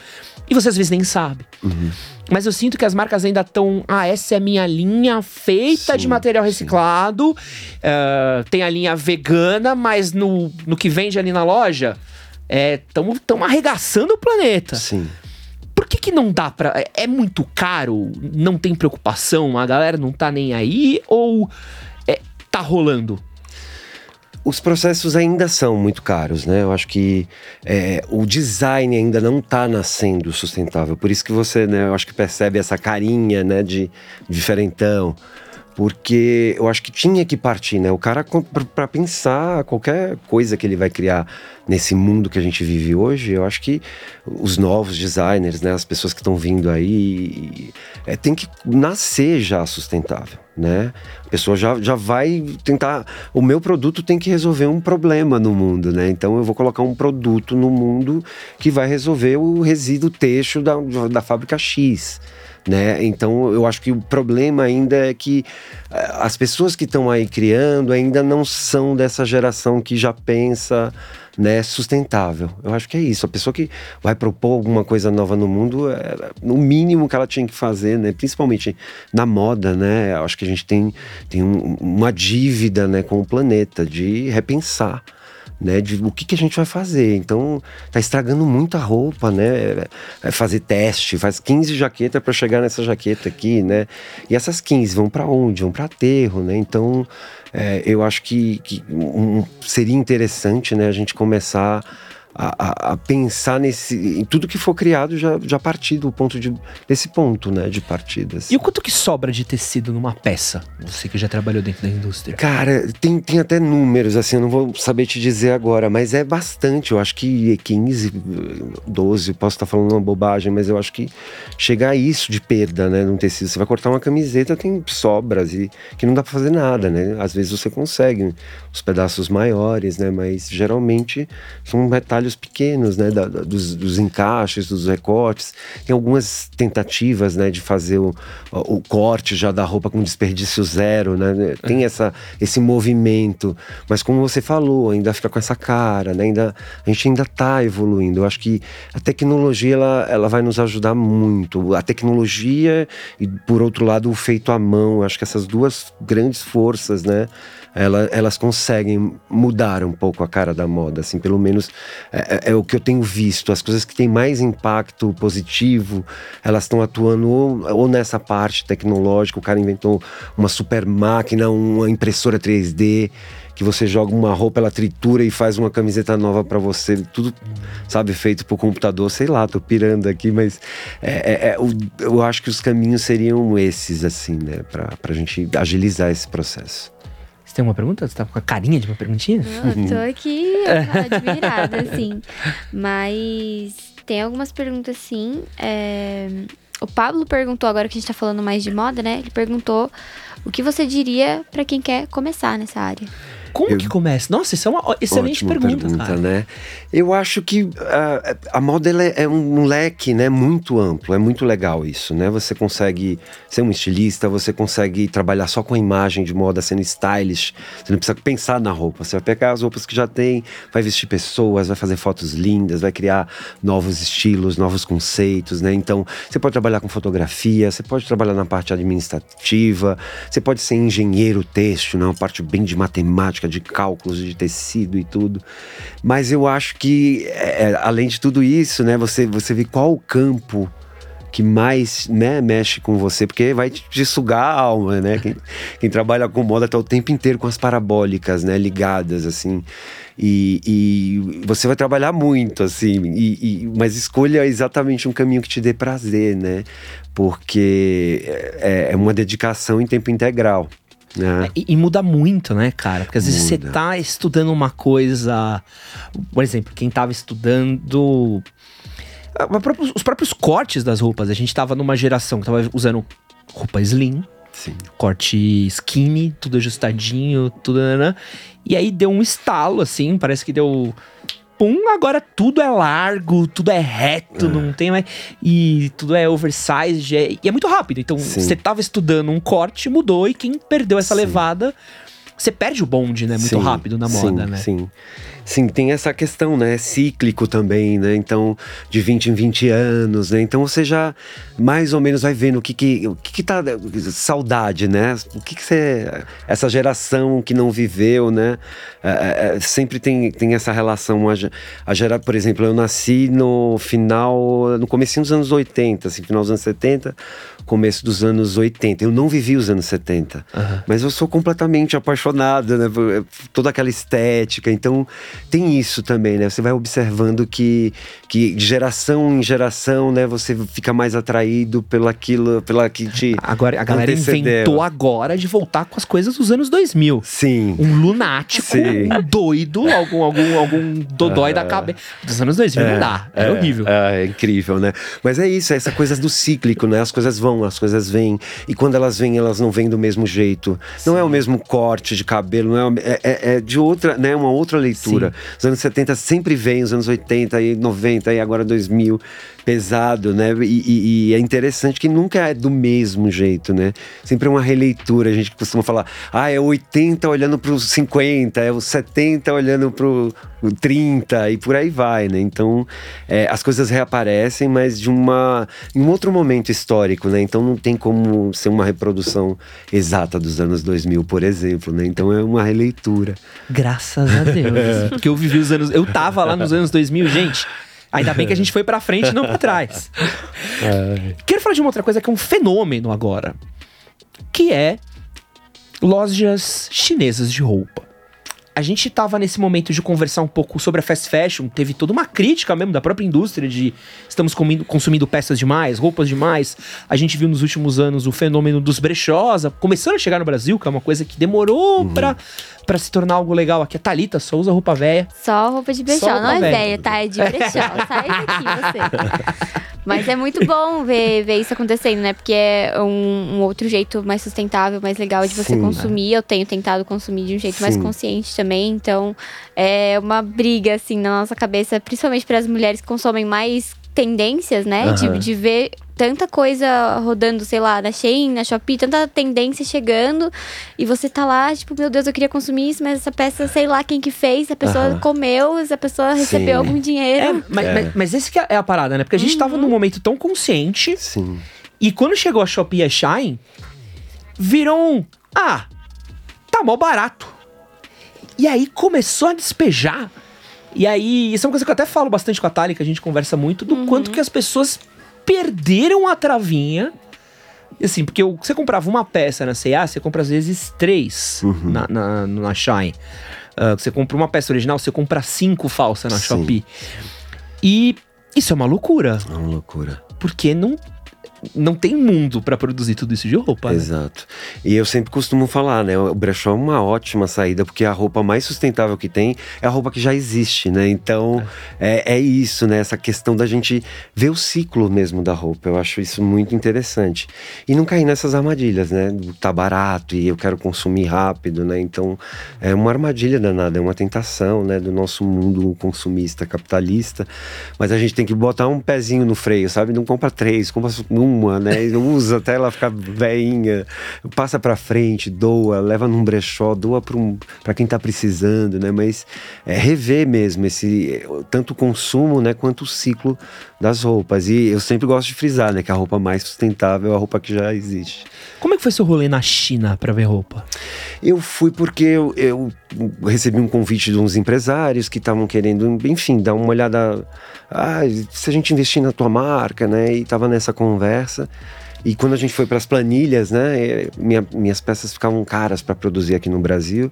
E você às vezes nem sabe. Uhum. Mas eu sinto que as marcas ainda estão. Ah, essa é a minha linha feita sim, de material reciclado. Uh, tem a linha vegana, mas no, no que vende ali na loja estamos é, arregaçando o planeta. Sim. Por que, que não dá pra. É, é muito caro? Não tem preocupação? A galera não tá nem aí? Ou é, tá rolando? Os processos ainda são muito caros, né? Eu acho que é, o design ainda não está nascendo sustentável. Por isso que você, né, eu acho que percebe essa carinha, né, de diferentão porque eu acho que tinha que partir, né? O cara para pensar qualquer coisa que ele vai criar nesse mundo que a gente vive hoje, eu acho que os novos designers, né, as pessoas que estão vindo aí, é, tem que nascer já sustentável, né? A pessoa já, já vai tentar. O meu produto tem que resolver um problema no mundo, né? Então eu vou colocar um produto no mundo que vai resolver o resíduo texto da, da fábrica X né? Então eu acho que o problema ainda é que eh, as pessoas que estão aí criando ainda não são dessa geração que já pensa né, sustentável. Eu acho que é isso. A pessoa que vai propor alguma coisa nova no mundo, é, no mínimo que ela tinha que fazer, né, principalmente na moda, né, eu acho que a gente tem, tem um, uma dívida né, com o planeta de repensar né? De o que, que a gente vai fazer. Então, tá estragando muita roupa, né? É fazer teste, faz 15 jaquetas para chegar nessa jaqueta aqui, né? E essas 15 vão para onde? Vão para aterro, né? Então, é, eu acho que, que um, seria interessante, né? A gente começar a, a, pensar nesse em tudo que for criado já, já partir do ponto de desse ponto, né, de partidas. E o quanto que sobra de tecido numa peça? Você que já trabalhou dentro da indústria. Cara, tem, tem até números assim, eu não vou saber te dizer agora, mas é bastante. Eu acho que 15, 12, posso estar falando uma bobagem, mas eu acho que chegar a isso de perda, né, num tecido. Você vai cortar uma camiseta, tem sobras e que não dá para fazer nada, né? Às vezes você consegue os pedaços maiores, né, mas geralmente são retalhos pequenos, né, da, da, dos, dos, encaixes, dos recortes. Tem algumas tentativas, né, de fazer o, o corte já da roupa com desperdício zero, né? Tem essa, esse movimento, mas como você falou, ainda fica com essa cara, né? Ainda, a gente ainda está evoluindo. Eu acho que a tecnologia ela, ela vai nos ajudar muito. A tecnologia e, por outro lado, o feito à mão. Eu acho que essas duas grandes forças, né? Ela, elas conseguem mudar um pouco a cara da moda, assim, pelo menos é, é, é o que eu tenho visto. As coisas que têm mais impacto positivo, elas estão atuando ou, ou, nessa parte tecnológica, o cara inventou uma super máquina, uma impressora 3D, que você joga uma roupa, ela tritura e faz uma camiseta nova para você, tudo, sabe, feito por computador, sei lá, tô pirando aqui, mas é, é, é, eu, eu acho que os caminhos seriam esses, assim, né, pra, pra gente agilizar esse processo. Você tem uma pergunta? Você tá com a carinha de uma perguntinha? Eu tô aqui *laughs* admirada, assim. Mas tem algumas perguntas, sim. É... O Pablo perguntou, agora que a gente tá falando mais de moda, né? Ele perguntou o que você diria para quem quer começar nessa área. Como eu, que começa? Nossa, isso é uma excelente pergunta, pergunta, cara. né? Eu acho que uh, a moda é um leque, né, muito amplo. É muito legal isso, né? Você consegue ser um estilista, você consegue trabalhar só com a imagem de moda, sendo stylish. Você não precisa pensar na roupa. Você vai pegar as roupas que já tem, vai vestir pessoas, vai fazer fotos lindas, vai criar novos estilos, novos conceitos, né? Então, você pode trabalhar com fotografia, você pode trabalhar na parte administrativa, você pode ser engenheiro têxtil, né? Uma parte bem de matemática de cálculos de tecido e tudo. Mas eu acho que, é, é, além de tudo isso, né, você, você vê qual o campo que mais né, mexe com você, porque vai te sugar a alma, né? Quem, quem trabalha com moda tá o tempo inteiro com as parabólicas, né? Ligadas, assim. E, e você vai trabalhar muito, assim. E, e, mas escolha exatamente um caminho que te dê prazer, né? Porque é, é uma dedicação em tempo integral. É. E, e, muda muito, né, cara? Porque às vezes você tá estudando uma coisa. Por exemplo, quem tava estudando. Ah, os próprios cortes das roupas. A gente tava numa geração que tava usando roupa slim. Sim. Corte skinny, tudo ajustadinho, tudo. Né, né? E aí deu um estalo, assim, parece que deu pum, agora tudo é largo, tudo é reto, é. não tem mais. E tudo é oversized. É, e é muito rápido. Então, você tava estudando um corte, mudou, e quem perdeu essa Sim. levada. Você perde o bonde, né? Muito sim, rápido na moda, sim, né? Sim. Sim, tem essa questão, né? Cíclico também, né? Então, de 20 em 20 anos, né? Então você já mais ou menos vai vendo o que que, o que, que tá. Saudade, né? O que que você. Essa geração que não viveu, né? É, é, é sempre tem, tem essa relação. A, a gerar, por exemplo, eu nasci no final. No começo dos anos 80, assim, final dos anos 70 começo dos anos 80. Eu não vivi os anos 70, uhum. mas eu sou completamente apaixonado, né? Por toda aquela estética. Então, tem isso também, né? Você vai observando que, que de geração em geração, né? Você fica mais atraído pelo aquilo, pela que te Agora, a galera antecedeu. inventou agora de voltar com as coisas dos anos 2000. Sim. Um lunático, Sim. um doido, algum, algum, algum dodói da cabeça. Dos anos 2000 é, não dá. É, é horrível. É, é incrível, né? Mas é isso, é essa coisa do cíclico, né? As coisas vão as coisas vêm. E quando elas vêm, elas não vêm do mesmo jeito. Sim. Não é o mesmo corte de cabelo, não é, é, é, é de outra, né? Uma outra leitura. Sim. Os anos 70 sempre vem, os anos 80 e 90 e agora 2000 pesado, né? E, e, e, é interessante que nunca é do mesmo jeito, né? Sempre é uma releitura. A gente costuma falar, ah, é o 80 olhando para os 50, é o 70 olhando para o 30 e por aí vai, né? Então, é, as coisas reaparecem, mas de uma em um outro momento histórico, né? Então não tem como ser uma reprodução exata dos anos 2000, por exemplo, né? Então é uma releitura. Graças a Deus. *laughs* Porque eu vivi os anos, eu tava lá nos anos 2000, gente. Ainda bem que a gente foi pra frente e não pra *laughs* trás. É. Quero falar de uma outra coisa que é um fenômeno agora. Que é lojas chinesas de roupa a gente tava nesse momento de conversar um pouco sobre a fast fashion, teve toda uma crítica mesmo da própria indústria de estamos comindo, consumindo peças demais, roupas demais. A gente viu nos últimos anos o fenômeno dos brechós começando a chegar no Brasil, que é uma coisa que demorou uhum. pra, pra se tornar algo legal. Aqui a Thalita só usa roupa velha. Só roupa de brechó, não é velha, tá? É de brechó. Sai daqui você. *laughs* Mas é muito bom ver, ver isso acontecendo, né? Porque é um, um outro jeito mais sustentável, mais legal de você Sim, consumir. Né? Eu tenho tentado consumir de um jeito Sim. mais consciente também. Então, é uma briga, assim, na nossa cabeça, principalmente para as mulheres que consomem mais tendências, né? Uhum. De, de ver tanta coisa rodando, sei lá, na Shein, na Shopee, tanta tendência chegando, e você tá lá, tipo, meu Deus, eu queria consumir isso, mas essa peça, sei lá quem que fez, a pessoa uhum. comeu, essa pessoa recebeu Sim. algum dinheiro. É, mas, é. Mas, mas, esse que é a parada, né? Porque a gente uhum. tava num momento tão consciente. Sim. E quando chegou a Shopee e a Shine, virou um. Ah, tá mó barato. E aí começou a despejar. E aí, isso é uma coisa que eu até falo bastante com a Thali, que a gente conversa muito, do quanto que as pessoas perderam a travinha. E assim, porque eu- você comprava uma peça na C&A, você compra às vezes três na, na, na Shine. Ah, você compra uma peça original, você compra cinco falsas na Sim. Shopee. E isso é uma loucura, É uma loucura. porque não, não tem mundo pra produzir tudo isso de roupa. né? Exato. E eu sempre costumo falar, né? O brechó é uma ótima saída, porque a roupa mais sustentável que tem é a roupa que já existe, né? Então, é, é isso, né? Essa questão da gente ver o ciclo mesmo da roupa. Eu acho isso muito interessante. E não cair nessas armadilhas, né? Tá barato e eu quero consumir rápido, né? Então, é uma armadilha danada, é uma tentação, né? Do nosso mundo consumista, capitalista. Mas a gente tem que botar um pezinho no freio, sabe? Não compra três, compra uma, né? Usa até ela ficar veinha, passa pra frente, doa, leva num brechó, doa pra, um, pra quem tá precisando, né? Mas é rever mesmo esse tanto o consumo, né, quanto o ciclo das roupas. E eu sempre gosto de frisar, né, que a roupa mais sustentável é a roupa que já existe. Como é que foi seu rolê na China pra ver roupa? Eu fui porque eu, eu recebi um convite de uns empresários que estavam querendo, enfim, dar uma olhada. Ah, se a gente investir na tua marca, né? E tava nessa conversa. E quando a gente foi para as planilhas, né? eh, minha- minhas peças ficavam caras para produzir aqui no Brasil.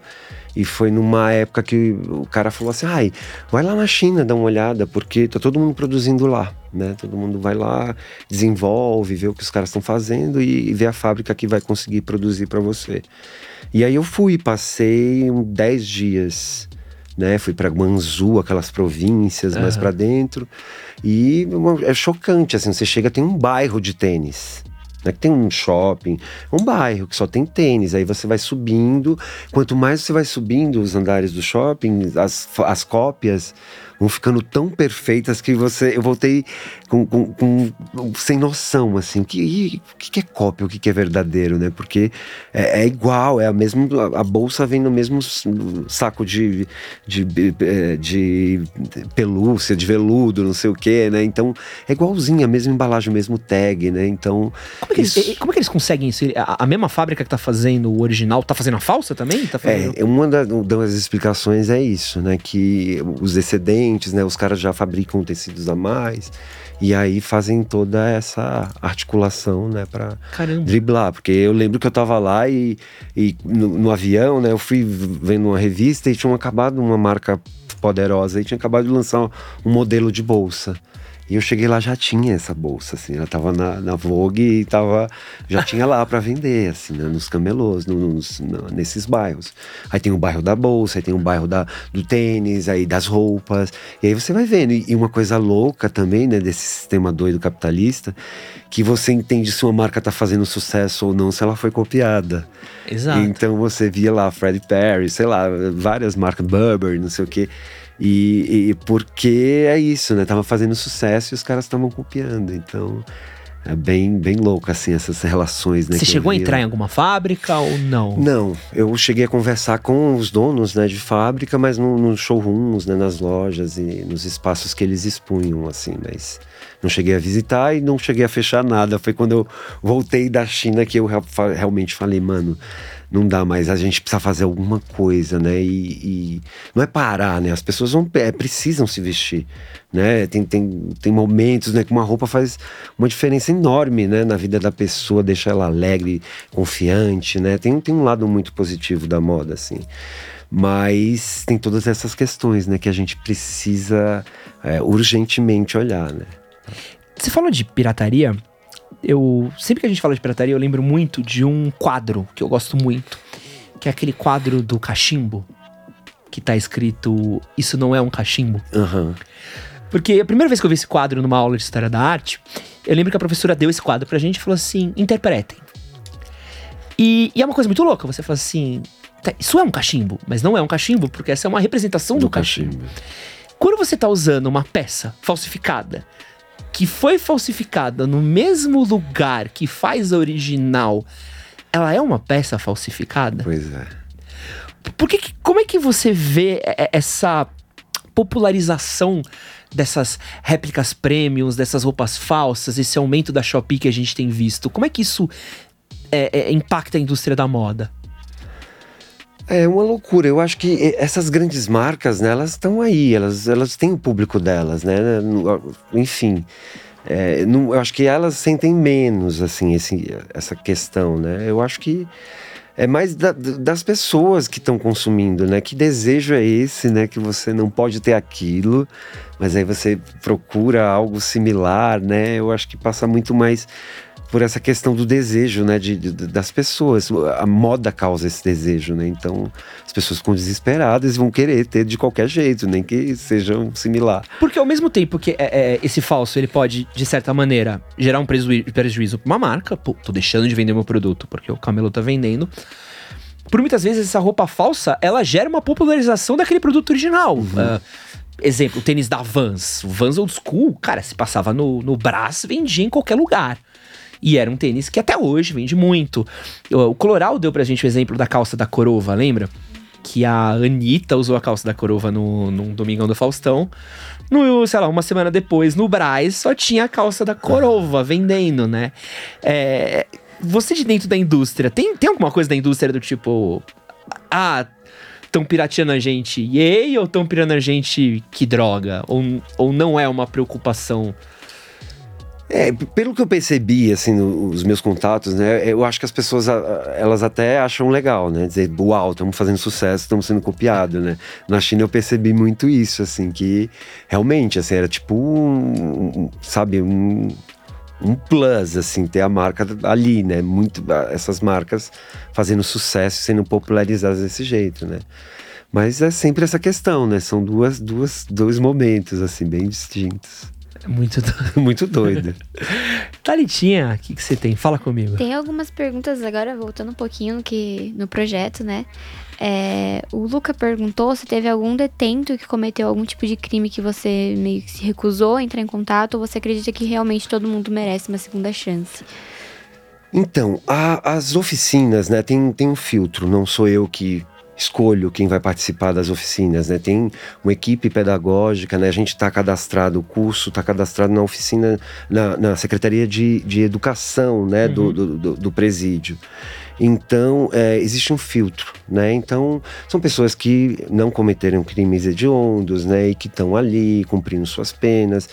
E foi numa época que o cara falou assim: ai, vai lá na China dar uma olhada, porque tá todo mundo produzindo lá, né? Todo mundo vai lá, desenvolve, vê o que os caras estão fazendo e, e vê a fábrica que vai conseguir produzir para você. E aí eu fui, passei um 10 dias, né? Fui para Guangzhou, aquelas províncias mais Aham. para dentro. E é chocante, assim, você chega, tem um bairro de tênis. Não é que tem um shopping, um bairro que só tem tênis. Aí você vai subindo. Quanto mais você vai subindo os andares do shopping, as, as cópias vão ficando tão perfeitas que você. Eu voltei com, com- com- sem noção, assim. Que, o que, que é cópia, o que, que é verdadeiro, né? Porque é, é igual, é a mesma. A, bolsa vem no mesmo saco de, de, eh, de pelúcia, de veludo, não sei o quê, né? Então é igualzinho, a mesma embalagem, o mesmo tag, né? Então. Como é que, eles, Isso. e- como é que eles conseguem isso? A, a mesma fábrica que tá fazendo o original, tá fazendo a falsa também? Tá fazendo... É, uma da- das explicações é isso, né? Que os excedentes, né? Os caras já fabricam tecidos a mais e aí fazem toda essa articulação, né? Para driblar. Porque eu lembro que eu tava lá e, e no, no avião, né? Eu fui vendo uma revista e tinham acabado uma marca poderosa e tinha acabado de lançar um modelo de bolsa. E eu cheguei lá, já tinha essa bolsa, assim, ela tava na, na Vogue e tava, já tinha lá para vender, assim, né, nos camelôs, nos, na- nesses bairros. Aí tem o bairro da bolsa, aí tem o bairro da, do tênis, aí das roupas, e aí você vai vendo. E, e uma coisa louca também, né, desse sistema doido capitalista, que você entende se uma marca tá fazendo sucesso ou não, se ela foi copiada. Exato. Então você via lá Freddie Perry, sei lá, várias marcas, Burberry, não sei o quê. E, e porque é isso, né? Tava fazendo sucesso e os caras estavam copiando. Então é bem, bem louco, assim, essas relações, né? Você chegou a entrar em alguma fábrica ou não? Não, eu cheguei a conversar com os donos né, de fábrica, mas no- nos showrooms, né, nas lojas e nos espaços que eles expunham, assim, mas não cheguei a visitar e não cheguei a fechar nada. Foi quando eu voltei da China que eu realmente falei, mano, não dá mais, a gente precisa fazer alguma coisa, né? E, e não é parar, né? As pessoas vão, é, precisam se vestir, né? Tem, tem, tem momentos, né, que uma roupa faz uma diferença enorme, né, na vida da pessoa, deixa ela alegre, confiante, né? Tem, tem um lado muito positivo da moda, assim. Mas tem todas essas questões, né, que a gente precisa é, urgentemente olhar, né? Você falou de pirataria. Eu sempre que a gente fala de pirataria, eu lembro muito de um quadro que eu gosto muito, que é aquele quadro do cachimbo, que tá escrito "Isso não é um cachimbo". Aham. Porque a primeira vez que eu vi esse quadro numa aula de história da arte, eu lembro que a professora deu esse quadro pra gente e falou assim: interpretem. E, e é uma coisa muito louca, você fala assim. "Tá, Isso é um cachimbo, mas não é um cachimbo, porque essa é uma representação do, cachimbo. Quando você tá usando uma peça falsificada, que foi falsificada no mesmo lugar que faz a original, ela é uma peça falsificada? Pois é. Por que, como é que você vê essa popularização dessas réplicas premiums, dessas roupas falsas, esse aumento da Shopee que a gente tem visto? Como é que isso é, é, impacta a indústria da moda? É uma loucura. Eu acho que essas grandes marcas, né, elas estão aí, elas, elas têm o público delas, né? Enfim. É, não, eu acho que elas sentem menos, assim, esse, essa questão, né? Eu acho que é mais da, das pessoas que estão consumindo, né? Que desejo é esse, né? Que você não pode ter aquilo, mas aí você procura algo similar, né? Eu acho que passa muito mais por essa questão do desejo, né, de, de, das pessoas. A moda causa esse desejo, né? Então, as pessoas ficam desesperadas e vão querer ter de qualquer jeito, nem que sejam similar. Porque ao mesmo tempo que é, é, esse falso, ele pode, de certa maneira, gerar um prejuízo para uma marca. Pô, tô deixando de vender meu produto porque o Camelo tá vendendo. Por muitas vezes, essa roupa falsa, ela gera uma popularização daquele produto original. Uhum. Uh, exemplo, o tênis da Vans. O Vans Old School, cara, se passava no, no braço, vendia em qualquer lugar. E era um tênis que até hoje vende muito. O Coloral deu pra gente o exemplo da calça da Corova, lembra? Que a Anitta usou a calça da Corova no, num Domingão do Faustão. No, sei lá, uma semana depois, no Braz, só tinha a calça da Corova vendendo, né? É, você de dentro da indústria, tem, tem alguma coisa da indústria do tipo. Ah, estão pirateando a gente, yay, ou estão pirateando a gente, que droga? Ou, ou não é uma preocupação é, pelo que eu percebi, assim, nos meus contatos, né, eu acho que as pessoas, elas até acham legal, né, dizer, uau, estamos fazendo sucesso, estamos sendo copiados, né. Na China eu percebi muito isso, assim, que realmente, assim, era tipo um, sabe, um, um plus, assim, ter a marca ali, né, muito, essas marcas fazendo sucesso, sendo popularizadas desse jeito, né. Mas é sempre essa questão, né, são duas, duas, dois momentos, assim, bem distintos. *laughs* Muito doido. Muito doido. Thalitinha, o que, que você tem? Fala comigo. Tem algumas perguntas agora, voltando um pouquinho que, no projeto, né? É, o Luca perguntou se teve algum detento que cometeu algum tipo de crime que você meio que se recusou a entrar em contato ou você acredita que realmente todo mundo merece uma segunda chance? Então, a, as oficinas, né, tem, tem um filtro, não sou eu que escolho quem vai participar das oficinas, né? Tem uma equipe pedagógica, né? A gente está cadastrado, o curso está cadastrado na oficina, na, na Secretaria de, de Educação, né? Uhum. Do, do, do, presídio. Então, é, existe um filtro, né? Então, são pessoas que não cometeram crimes hediondos, né? E que estão ali cumprindo suas penas.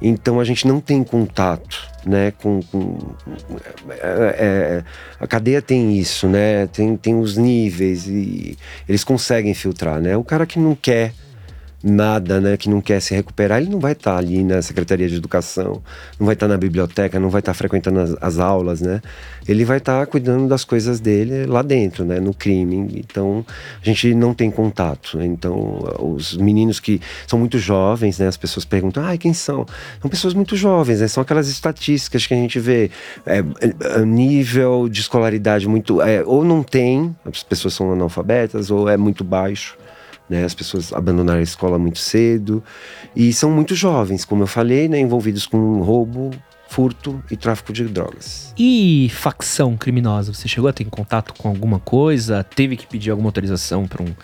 Então a gente não tem contato, né? Com, com é, é, a cadeia tem isso, né? Tem, tem os níveis e eles conseguem filtrar, né? O cara que não quer nada, né, que não quer se recuperar, ele não vai estar tá ali na Secretaria de Educação, não vai estar tá na biblioteca, não vai estar tá frequentando as, as, aulas, né? Ele vai estar tá cuidando das coisas dele lá dentro, né, no crime. Então, a gente não tem contato. Né? Então, os meninos que são muito jovens, né, as pessoas perguntam, ah, quem são? São pessoas muito jovens, né? São aquelas estatísticas que a gente vê, é, é, nível de escolaridade muito, é, ou não tem, as pessoas são analfabetas, ou é muito baixo. Né? As pessoas abandonaram a escola muito cedo e são muito jovens, como eu falei, né? envolvidos com roubo, furto e tráfico de drogas. E facção criminosa? Você chegou a ter contato com alguma coisa? Teve que pedir alguma autorização para um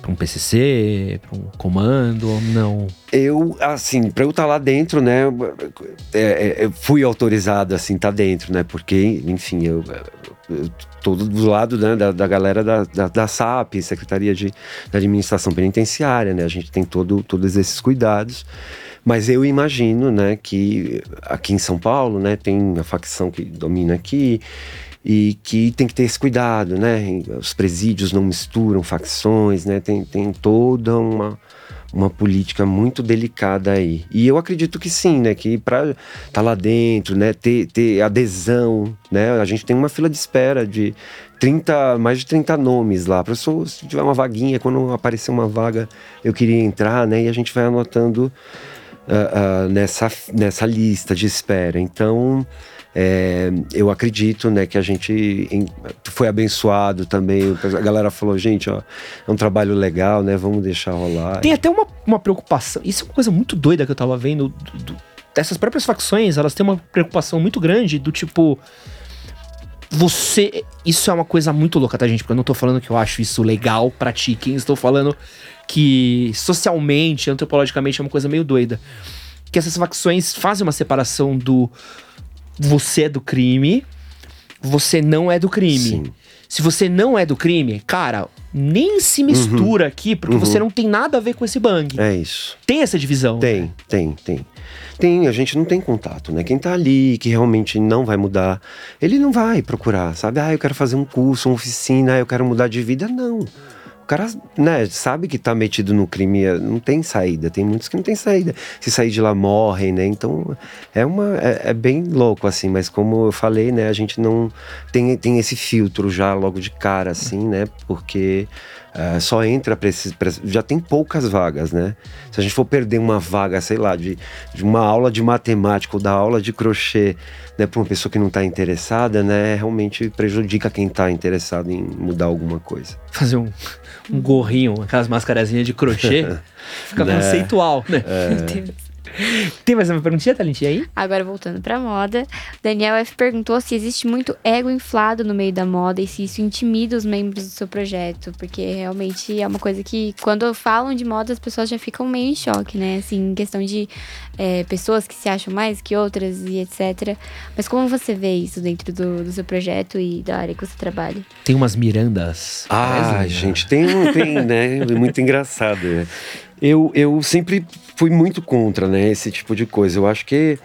para um PCC, para um comando ou não? Eu, assim, para eu estar tá lá dentro, né, é, é, fui autorizado, assim, estar tá dentro, né, porque, enfim, eu, eu tô do lado né, da, da galera da, da, da, SAP, Secretaria de da Administração Penitenciária, né, a gente tem todo, todos esses cuidados. Mas eu imagino, né, que aqui em São Paulo, né, tem a facção que domina aqui, e que tem que ter esse cuidado, né? Os presídios não misturam facções, né? Tem, tem toda uma, uma política muito delicada aí. E eu acredito que sim, né? Que para estar tá lá dentro, né? Ter, ter adesão, né? A gente tem uma fila de espera de 30, mais de 30 nomes lá. Para se tiver uma vaguinha, quando aparecer uma vaga, eu queria entrar, né? E a gente vai anotando uh, uh, nessa, nessa lista de espera. Então é, eu acredito né, que a gente em, foi abençoado também. A galera falou, gente, ó, é um trabalho legal, né? Vamos deixar rolar. Tem até uma, uma preocupação. Isso é uma coisa muito doida que eu tava vendo. Do, do, dessas próprias facções, elas têm uma preocupação muito grande do tipo. Você. Isso é uma coisa muito louca, tá, gente? Porque eu não tô falando que eu acho isso legal, pratiquem. Estou falando que socialmente, antropologicamente, é uma coisa meio doida. Que essas facções fazem uma separação do você é do crime, você não é do crime. Sim. Se você não é do crime, cara, nem se mistura aqui, porque Uhum. você não tem nada a ver com esse bang. É isso. Tem essa divisão. Tem, tem, tem. Tem, a gente não tem contato, né? Quem tá ali, que realmente não vai mudar, ele não vai procurar, sabe? Ah, eu quero fazer um curso, uma oficina, ah, eu quero mudar de vida. Não. O cara, né, sabe que tá metido no crime, é, não tem saída. Tem muitos que não tem saída. Se sair de lá, morrem, né? Então, é uma... É, é bem louco, assim. Mas como eu falei, né? A gente não tem, tem esse filtro já logo de cara, assim, né? Porque... é, só entra pra esses. pra- já tem poucas vagas, né? Se a gente for perder uma vaga, sei lá, de, de uma aula de matemática ou da aula de crochê, né, pra uma pessoa que não tá interessada, né? Realmente prejudica quem tá interessado em mudar alguma coisa. Fazer um, um gorrinho, aquelas mascarazinhas de crochê. *laughs* Fica Né? conceitual, né? *laughs* Meu Deus. Tem mais uma perguntinha, Talentinha, aí? Agora voltando pra moda, Daniel F perguntou se existe muito ego inflado no meio da moda e se isso intimida os membros do seu projeto, porque realmente é uma coisa que quando falam de moda as pessoas já ficam meio em choque, né? Assim, em questão de é, pessoas que se acham mais que outras e etc. Mas como você vê isso dentro do, do seu projeto e da área que você trabalha? Tem umas mirandas. Ah, gente, tem, um- tem, né? É muito engraçado. né? Eu, eu sempre fui muito contra, né? Esse tipo de coisa. Eu acho que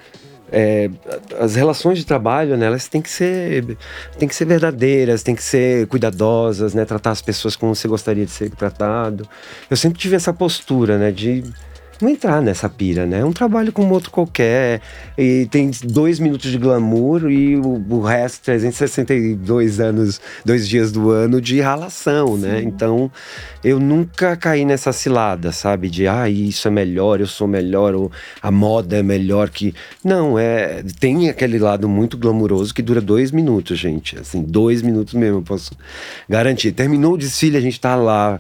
é, as relações de trabalho, né, elas têm que ser têm que ser verdadeiras, têm que ser cuidadosas, né, tratar as pessoas como você gostaria de ser tratado. Eu sempre tive essa postura, né, de não entrar nessa pira, né? É um trabalho como outro qualquer. E tem dois minutos de glamour e o, o resto, 362 anos, dois dias do ano de ralação, né? Então, eu nunca caí nessa cilada, sabe? De, ah, isso é melhor, eu sou melhor, ou a moda é melhor que. Não, é. Tem aquele lado muito glamuroso que dura dois minutos, gente. Assim, dois minutos mesmo, eu posso garantir. Terminou o desfile, a gente tá lá,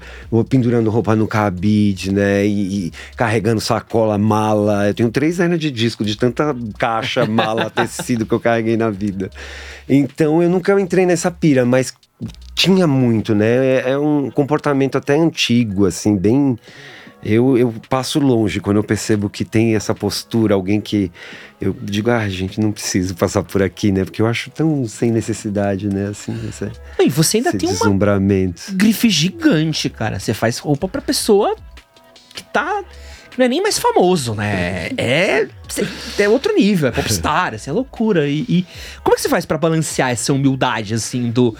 pendurando roupa no cabide, né? E, e carregando sacola, mala. Eu tenho três anos de disco, de tanta caixa, *laughs* mala, tecido que eu carreguei na vida. Então eu nunca entrei nessa pira, mas tinha muito, né? É, é um comportamento até antigo, assim, bem. Eu, eu passo longe quando eu percebo que tem essa postura, alguém que eu digo, ah, gente, não preciso passar por aqui, né? Porque eu acho tão sem necessidade, né? Assim, E você ainda tem uma deslumbramento. grife gigante, cara. Você faz roupa pra pessoa que tá. Não é nem mais famoso, né? É. É outro nível, é popstar, assim, é loucura. E, e como é que você faz pra balancear essa humildade, assim, do.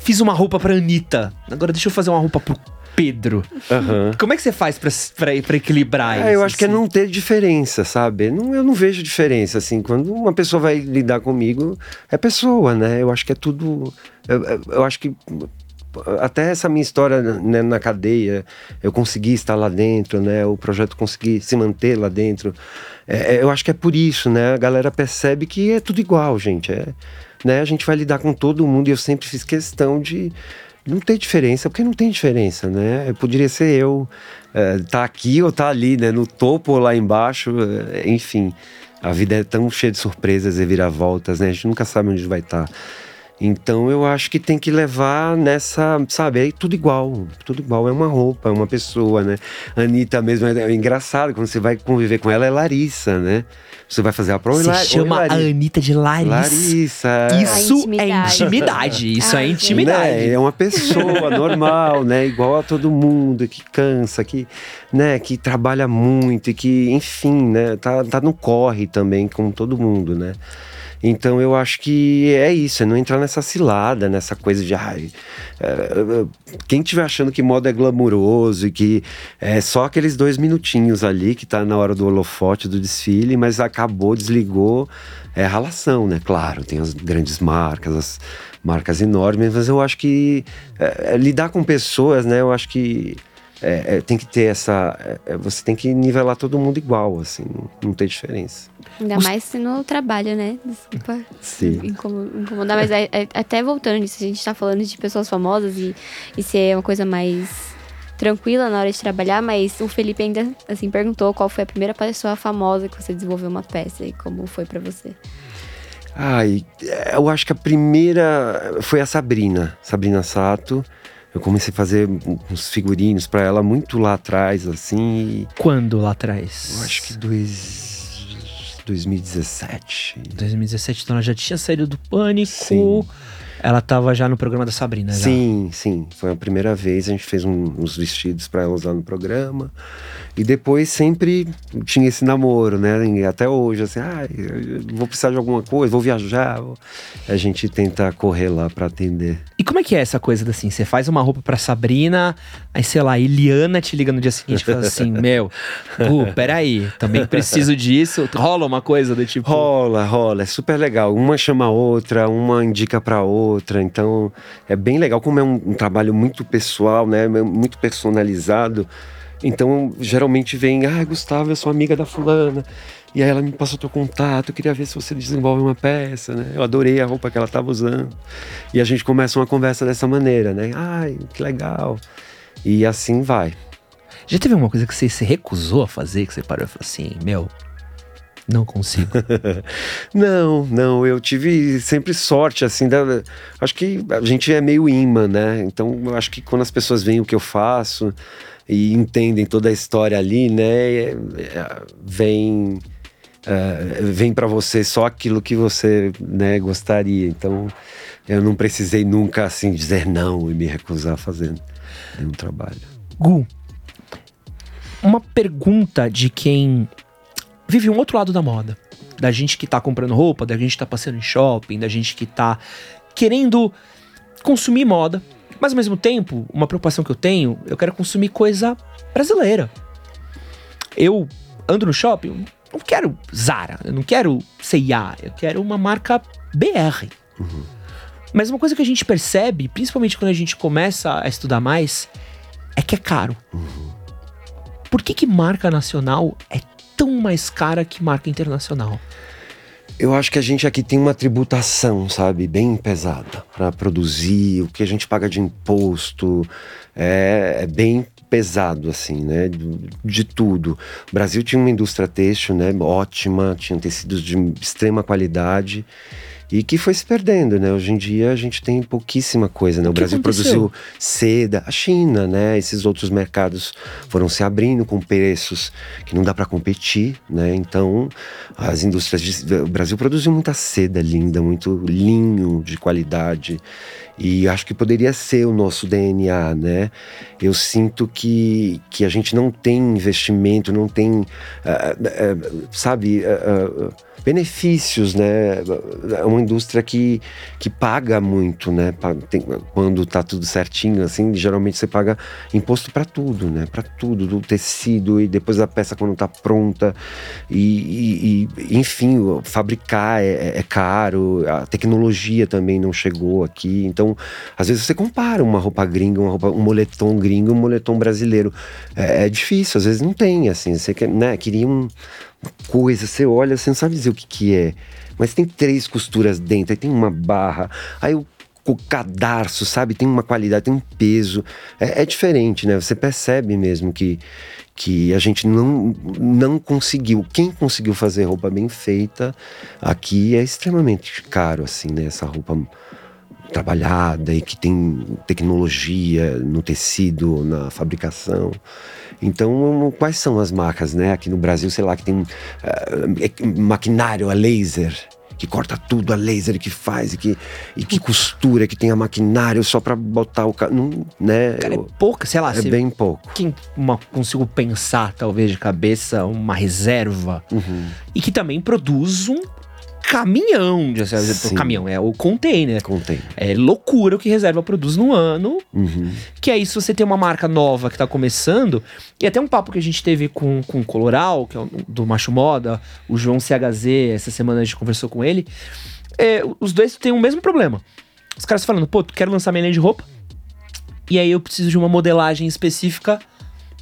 Fiz uma roupa pra Anitta, agora deixa eu fazer uma roupa pro Pedro. Aham. Como é que você faz pra, pra, pra equilibrar isso? Ah, eu acho que é assim? não ter diferença, sabe? Não, eu não vejo diferença, assim. Quando uma pessoa vai lidar comigo, é pessoa, né? Eu acho que é tudo. Eu- eu acho que. Até essa minha história né, na cadeia, eu consegui estar lá dentro, né? O projeto conseguir se manter lá dentro. É, é, eu acho que é por isso, né? A galera percebe que é tudo igual, gente. É, né? A gente vai lidar com todo mundo e eu sempre fiz questão de não ter diferença, porque não tem diferença, né? Eu poderia ser eu, é, tá aqui ou tá ali, né? No topo ou lá embaixo, é, enfim. A vida é tão cheia de surpresas e viravoltas, né? A gente nunca sabe onde vai estar. Então eu acho que tem que levar nessa, sabe, é tudo igual, tudo igual, é uma roupa, é uma pessoa, né? A Anitta mesmo, é, é engraçado, quando você vai conviver com ela, é Larissa, né? Você vai fazer a prova Você chama a Anitta de Larissa. Larissa. Isso A é intimidade. intimidade. Isso Ah, é gente. intimidade. Né? É uma pessoa *laughs* normal, né? Igual a todo mundo, que cansa, que, né? que trabalha muito e que, enfim, né? Tá, tá no corre também, como todo mundo, né? Então eu acho que é isso, é não entrar nessa cilada, nessa coisa de ai, é, quem estiver achando que moda é glamuroso e que é só aqueles dois minutinhos ali que tá na hora do holofote do desfile, mas acabou, desligou, é ralação, né? Claro, tem as grandes marcas, as marcas enormes, mas eu acho que é, lidar com pessoas, né? Eu acho que é, é, tem que ter essa. é, é, você tem que nivelar todo mundo igual, assim, não, não tem diferença. Ainda Os- mais se no trabalho, né? Desculpa Sim. incomo- incomodar, mas é- é- até voltando nisso, a gente tá falando de pessoas famosas e, e ser uma coisa mais tranquila na hora de trabalhar, mas o Felipe ainda, assim, perguntou qual foi a primeira pessoa famosa que você desenvolveu uma peça e como foi pra você. Ai, eu acho que a primeira foi a Sabrina, Sabrina Sato. Eu comecei a fazer uns figurinos pra ela muito lá atrás, assim. Quando lá atrás? Eu acho que dois, 2017. 2017, então ela já tinha saído do pânico. Sim. Ela tava já no programa da Sabrina. já. Sim, sim. Foi a primeira vez. A gente fez um- uns vestidos para ela usar no programa. E depois sempre tinha esse namoro, né? E até hoje, assim, ah, vou precisar de alguma coisa, vou viajar. A gente tenta correr lá para atender. E como é que é essa coisa assim? Você faz uma roupa pra Sabrina, aí sei lá, Eliana te liga no dia seguinte e fala assim: *laughs* Meu, Gu, peraí, também preciso disso. Rola uma coisa do tipo. Rola, rola, é super legal. Uma chama a outra, uma indica pra outra, então é bem legal. Como é um, um trabalho muito pessoal, né? Muito personalizado. Então, geralmente vem, ah, Gustavo, eu sou amiga da fulana. E aí ela me passou teu contato, queria ver se você desenvolve uma peça, né? Eu adorei a roupa que ela estava usando. E a gente começa uma conversa dessa maneira, né? Ai, que legal. E assim vai. Já teve alguma coisa que você se recusou a fazer, que você parou e falou assim: Meu, não consigo. *laughs* Não, não, eu tive sempre sorte, assim, da, acho que a gente é meio imã, né? Então, eu acho que quando as pessoas veem o que eu faço e entendem toda a história ali, né, é- é- vem, é, vem para você só aquilo que você, né, gostaria. Então, eu não precisei nunca, assim, dizer não e me recusar a fazer nenhum trabalho. Gu, uma pergunta de quem vive um outro lado da moda. Da gente que tá comprando roupa, da gente que tá passando em shopping, da gente que tá querendo consumir moda. Mas ao mesmo tempo, uma preocupação que eu tenho, eu quero consumir coisa brasileira. Eu ando no shopping, não quero Zara, eu não quero C&A, eu quero uma marca BR. Mas uma coisa que a gente percebe, principalmente quando a gente começa a estudar mais, é que é caro. Por que, que marca nacional é tão mais cara que marca internacional? Eu acho que a gente aqui tem uma tributação, sabe, bem pesada para produzir, o que a gente paga de imposto é, é bem pesado, assim, né, de, de tudo. O Brasil tinha uma indústria têxtil, né, ótima, tinha tecidos de extrema qualidade e que foi se perdendo, né? Hoje em dia a gente tem pouquíssima coisa, né? O, que Brasil aconteceu? produziu seda, a China, né? Esses outros mercados foram se abrindo com preços que não dá para competir, né? Então, as indústrias de, o Brasil produziu muita seda linda, muito linho de qualidade. E acho que poderia ser o nosso DNA, né? Eu sinto que, que a gente não tem investimento, não tem, ah, ah, sabe, ah, benefícios, né? É uma indústria que, que paga muito, né? Tem- quando tá tudo certinho, assim, geralmente você paga imposto para tudo, né? Para tudo, do tecido e depois a peça quando tá pronta. E, e- e, enfim, fabricar é, é caro, a tecnologia também não chegou aqui. Então, às vezes você compara uma roupa gringa, uma roupa, um moletom gringo um moletom brasileiro. É, é difícil, às vezes não tem, assim. Você quer, né, queria um- coisa, você olha, você não sabe dizer o que, que é. Mas tem três costuras dentro, aí tem uma barra, aí o o cadarço, sabe? Tem uma qualidade, tem um peso. É, é diferente, né? Você percebe mesmo que, que a gente não, não conseguiu. Quem conseguiu fazer roupa bem feita aqui é extremamente caro, assim, né? Essa roupa trabalhada e que tem tecnologia no tecido, na fabricação. Então, quais são as marcas, né? Aqui no Brasil, sei lá, que tem eh, maquinário a laser, que corta tudo a laser que faz, e que, e que costura, que tem a maquinário só para botar o... ca- Não, né? Cara, é Eu- pouca, sei lá, é se bem pouco. quem uma, consigo pensar, talvez, de cabeça, uma reserva. Uhum. E que também produz um caminhão. De, Sim. caminhão, é o container. Contém. É loucura o que reserva produz no ano. Uhum. Que aí, se você tem uma marca nova que tá começando, e até um papo que a gente teve com, com o Coloral, que é o- do Macho Moda, o João CHZ, essa semana a gente conversou com ele. é, os dois têm o mesmo problema. Os caras falando, pô, quero lançar minha linha de roupa, e aí eu preciso de uma modelagem específica.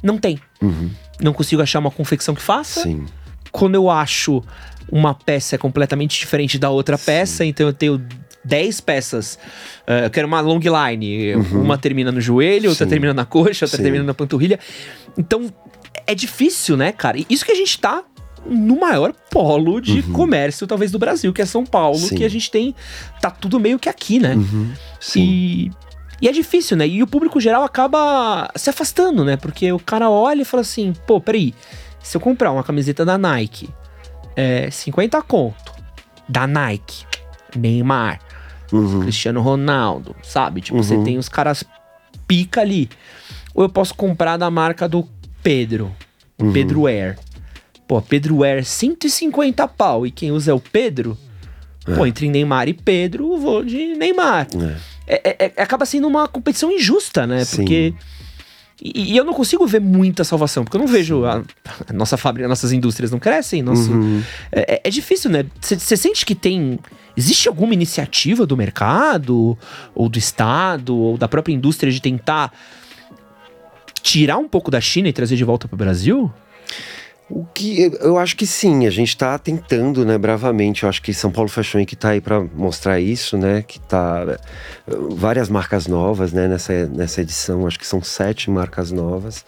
Não tem. Uhum. Não consigo achar uma confecção que faça. Sim. Quando eu acho uma peça completamente diferente da outra peça, então eu tenho 10 peças. eh, eu quero uma long line. Uma termina no joelho, outra Uhum. Sim. termina na coxa, outra Sim. termina na panturrilha. Então, é difícil, né, cara? E isso que a gente tá no maior polo de comércio, talvez, do Brasil, que é São Paulo, Uhum. Sim. que a gente tem. Tá tudo meio que aqui, né? Uhum. Sim. E, e é difícil, né? E o público geral acaba se afastando, né? Porque o cara olha e fala assim: pô, peraí, se eu comprar uma camiseta da Nike é 50 conto. Da Nike, Neymar, Uhum. Cristiano Ronaldo, sabe? Tipo, você Uhum. tem os caras pica ali. Ou eu posso comprar da marca do Pedro, Uhum. Pedro Air. Pô, Pedro Air, 150 pau. E quem usa é o Pedro? Pô, entre Neymar e Pedro, eu vou de Neymar. É, é- é- acaba sendo uma competição injusta, né? Sim. Porque. E, e eu não consigo ver muita salvação, porque eu não vejo. A, a nossa fábrica, nossas indústrias não crescem. Nosso, Uhum. é, é- é difícil, né? Você sente que tem. Existe alguma iniciativa do mercado, ou do Estado, ou da própria indústria de tentar tirar um pouco da China e trazer de volta para o Brasil? O que eu acho que sim, a gente está tentando, né, bravamente. Eu acho que São Paulo Fashion Week está aí para mostrar isso, né? Que tá várias marcas novas, né, nessa, nessa edição. Acho que são sete marcas novas.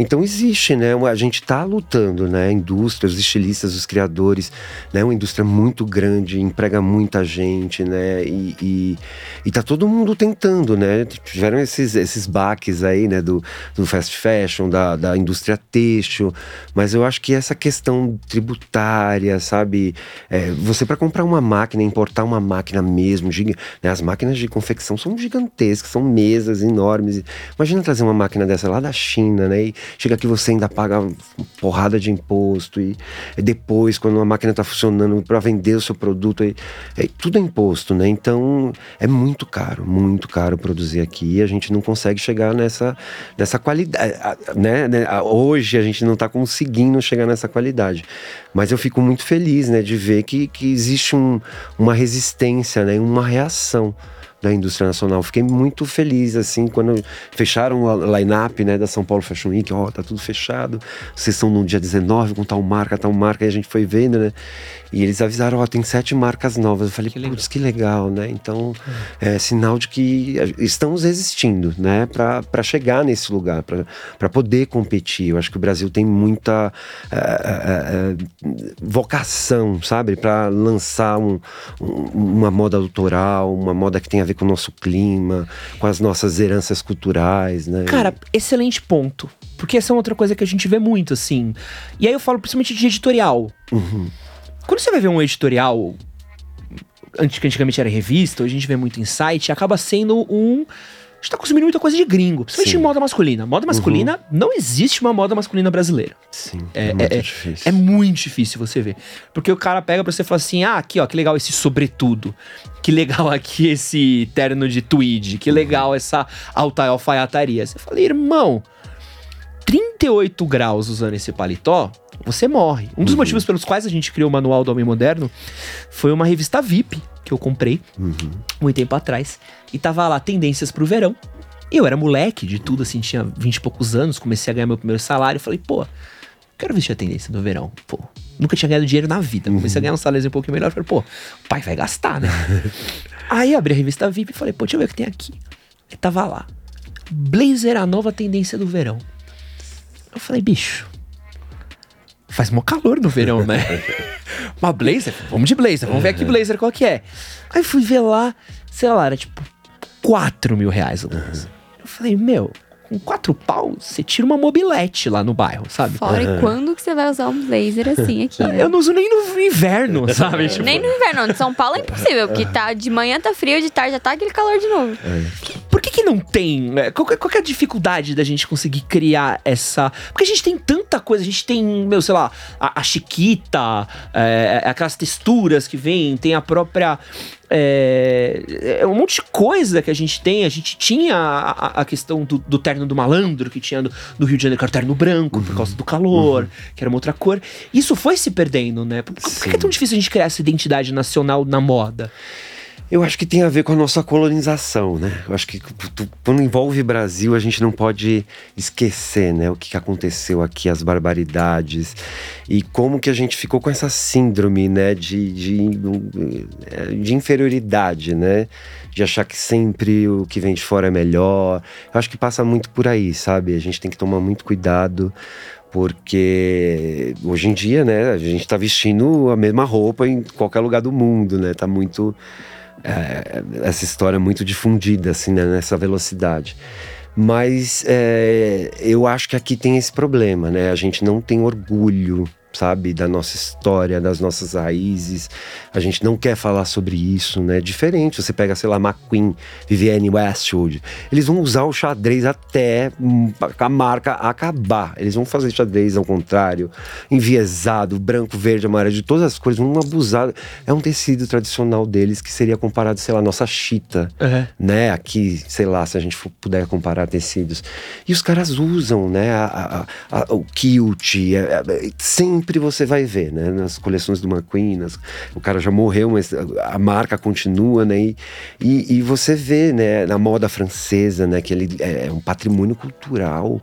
Então existe, né? A gente está lutando, né? A indústria, os estilistas, os criadores, né? Uma indústria muito grande, emprega muita gente, né? E, e, e tá todo mundo tentando, né? Tiveram esses, esses baques aí, né? Do, do fast fashion, da, da indústria têxtil, mas eu acho que essa questão tributária, sabe? É, você para comprar uma máquina, importar uma máquina mesmo, giga- né? as máquinas de confecção são gigantescas, são mesas enormes. Imagina trazer uma máquina dessa lá da China, né? E chega aqui você ainda paga porrada de imposto e, depois quando a máquina está funcionando para vender o seu produto, aí, é, tudo é imposto, né? Então é muito caro, muito caro produzir aqui. E a gente não consegue chegar nessa, nessa qualidade, né? Hoje a gente não está conseguindo chegar nessa qualidade. Mas eu fico muito feliz, né, de ver que, que existe um, uma resistência, né, uma reação da indústria nacional. Fiquei muito feliz, assim, quando fecharam a line-up, né, da São Paulo Fashion Week. Ó, tá tudo fechado. Vocês estão no dia 19 com tal marca, tal marca. E a gente foi vendo, né? E eles avisaram, ó, tem sete marcas novas. Eu falei, putz, que legal, né? Então, é sinal de que estamos resistindo, né? Pra pra chegar nesse lugar, pra pra poder competir. Eu acho que o Brasil tem muita eh, eh, eh, vocação, sabe? Pra lançar um- um- uma moda autoral, uma moda que tem a ver com o nosso clima, com as nossas heranças culturais, né? Cara, excelente ponto. Porque essa é outra coisa que a gente vê muito, assim. E aí eu falo principalmente de editorial. Quando você vai ver um editorial, antigamente era revista, hoje a gente vê muito em site, acaba sendo um. A gente tá consumindo muita coisa de gringo, principalmente Sim. em moda masculina. Moda masculina, não existe uma moda masculina brasileira. Sim, É- é, muito é- difícil. É muito difícil você ver. Porque o cara pega pra você e fala assim: ah, aqui ó, que legal esse sobretudo. Que legal aqui esse terno de tweed. Que legal essa alta alfaiataria. Você fala, irmão, 38 graus usando esse paletó, você morre. Um dos motivos pelos quais a gente criou o Manual do Homem Moderno foi uma revista VIP que eu comprei muito tempo atrás. E tava lá, tendências pro verão. E eu era moleque de tudo, assim, tinha 20 e poucos anos, comecei a ganhar meu primeiro salário. Falei, pô, quero vestir a tendência do verão. Pô, nunca tinha ganhado dinheiro na vida. Comecei a ganhar um salário um pouquinho melhor. Falei, pô, o pai vai gastar, né? *laughs* Aí abri a revista VIP e falei, pô, deixa eu ver o que tem aqui. E tava lá. Blazer, a nova tendência do verão. Eu falei, bicho, faz mó calor no verão, né? *laughs* Mas blazer, vamos de blazer, vamos ver aqui blazer qual que é. Aí fui ver lá, sei lá, era tipo 4 mil reais o blazer. Eu falei, meu, com quatro pau, você tira uma mobilete lá no bairro, sabe? Fora e quando que você vai usar um blazer assim *laughs* aqui, né? Eu não uso nem no inverno, sabe? *laughs* Tipo, Nem no inverno, não. De São Paulo é impossível, porque tá, de manhã tá frio, de tarde já tá aquele calor de novo. Por que, que não tem? né? Qual, qual é a dificuldade da gente conseguir criar essa. Porque a gente tem tanta coisa, a gente tem, meu, sei lá, a, a chiquita, é, aquelas texturas que vem, tem a própria. É, é um monte de coisa que a gente tem. A gente tinha a, a- questão do, do terno do malandro, que tinha do, do Rio de Janeiro, que era o terno branco, por causa do calor, que era uma outra cor. Isso foi se perdendo, né? Por, por que é tão difícil a gente criar essa identidade nacional na moda? Eu acho que tem a ver com a nossa colonização, né? Eu acho que quando envolve Brasil, a gente não pode esquecer, né? O que aconteceu aqui, as barbaridades e como que a gente ficou com essa síndrome, né? De, de, de inferioridade, né? De achar que sempre o que vem de fora é melhor. Eu acho que passa muito por aí, sabe? A gente tem que tomar muito cuidado porque hoje em dia, né, a gente tá vestindo a mesma roupa em qualquer lugar do mundo, né? Tá muito é, essa história é muito difundida assim né, nessa velocidade. Mas é, eu acho que aqui tem esse problema, né? A gente não tem orgulho sabe? Da nossa história, das nossas raízes. A gente não quer falar sobre isso, né? Diferente, você pega, sei lá, McQueen, Vivienne Westwood. Eles vão usar o xadrez até hum, a marca acabar. Eles vão fazer xadrez ao contrário, enviesado, branco, verde, amarelo, de todas as cores, vão abusar. É um tecido tradicional deles que seria comparado, sei lá, nossa chita, Uhum. né? Aqui, sei lá, se a gente for- puder comparar tecidos. E os caras usam, né? a- a- a- o kilt, é- é- sempre você vai ver, né? Nas coleções do McQueen, nas- o cara já morreu, mas a marca continua, né? E, e, você vê, né? Na moda francesa, né? Que ele é um patrimônio cultural.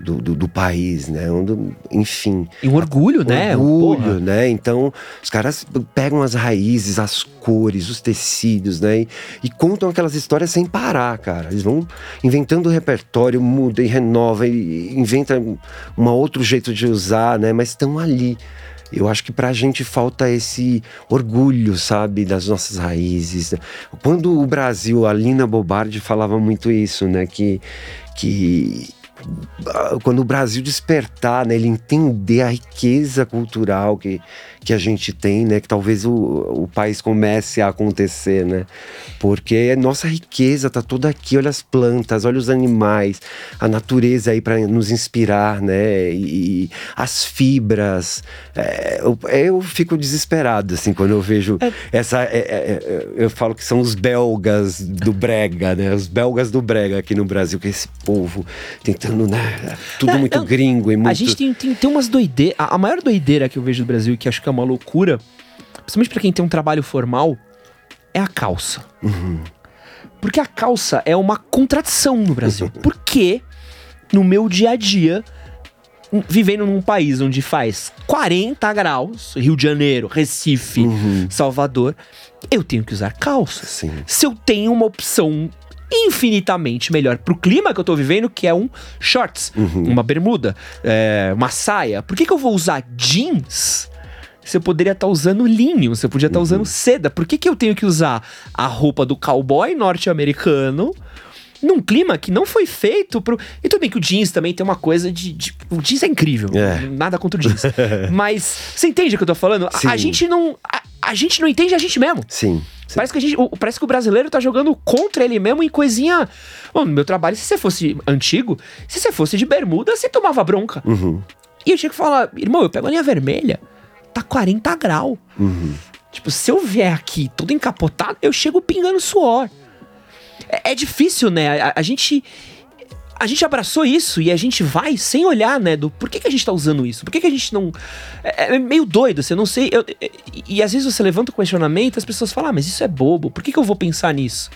Do, do, do país, né? Onde, enfim, E um orgulho, né? orgulho, Porra. né? Então, os caras pegam as raízes, as cores, os tecidos, né? E, e contam aquelas histórias sem parar, cara. Eles vão inventando o repertório, muda e renova e inventa um outro jeito de usar, né? Mas estão ali. Eu acho que pra gente falta esse orgulho, sabe, das nossas raízes. Quando o Brasil, a Lina Bobardi falava muito isso, né? Que, que quando o Brasil despertar, né, ele entender a riqueza cultural que, que a gente tem, né, que talvez o, o país comece a acontecer, né, porque é nossa riqueza tá toda aqui, olha as plantas, olha os animais, a natureza aí para nos inspirar, né, e, e as fibras, É, eu, eu fico desesperado assim quando eu vejo essa, é, é, é, eu falo que são os belgas do brega, né, os belgas do brega aqui no Brasil, que é esse povo tentando, né, tudo É, muito eu- gringo e muito A gente tem, tem, tem umas doideiras. A, a maior doideira que eu vejo do Brasil que acho que é uma loucura, principalmente pra quem tem um trabalho formal, é a calça. Porque a calça é uma contradição no Brasil. *laughs* Porque no meu dia a dia, vivendo num país onde faz 40 graus, Rio de Janeiro, Recife, Salvador, eu tenho que usar calça. Sim. Se eu tenho uma opção infinitamente melhor pro clima que eu tô vivendo, que é um shorts, uma bermuda, é, uma saia. Por que, que eu vou usar jeans? Se eu poderia estar usando linho, se eu podia estar usando seda. Por que, que eu tenho que usar a roupa do cowboy norte-americano num clima que não foi feito pro. E tudo bem que o jeans também tem uma coisa de. de- o jeans é incrível. É. Nada contra o jeans. *laughs* Mas você entende o que eu tô falando? A- A, gente não. A, a gente não entende a gente mesmo. Sim. Parece que, a gente, o- parece que o brasileiro tá jogando contra ele mesmo em coisinha. Bom, no meu trabalho, se você fosse antigo, se você fosse de bermuda, você tomava bronca. Uhum. E eu tinha que falar, irmão, eu pego a linha vermelha, tá 40 graus. Uhum. Tipo, se eu vier aqui todo encapotado, eu chego pingando suor. É, é difícil, né? A, a gente. A gente abraçou isso e a gente vai sem olhar, né? Do por que, que a gente tá usando isso? Por que, que a gente não. É, é meio doido, você não sei. eu- e, e às vezes você levanta o questionamento as pessoas falam, ah, mas isso é bobo, por que, que eu vou pensar nisso?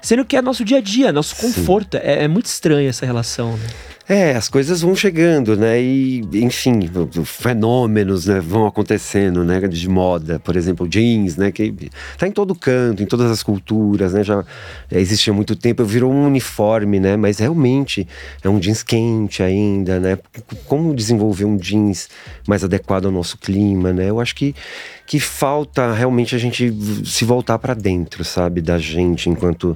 Sendo que é nosso dia a dia, nosso conforto. É, é muito estranha essa relação, né? É, as coisas vão chegando, né? E, enfim, fenômenos né, vão acontecendo, né? De moda, por exemplo, jeans, né? Que tá em todo canto, em todas as culturas, né? Já existe há muito tempo, virou um uniforme, né? Mas realmente é um jeans quente ainda, né? Como desenvolver um jeans mais adequado ao nosso clima, né? Eu acho que, que falta realmente a gente se voltar para dentro, sabe? Da gente enquanto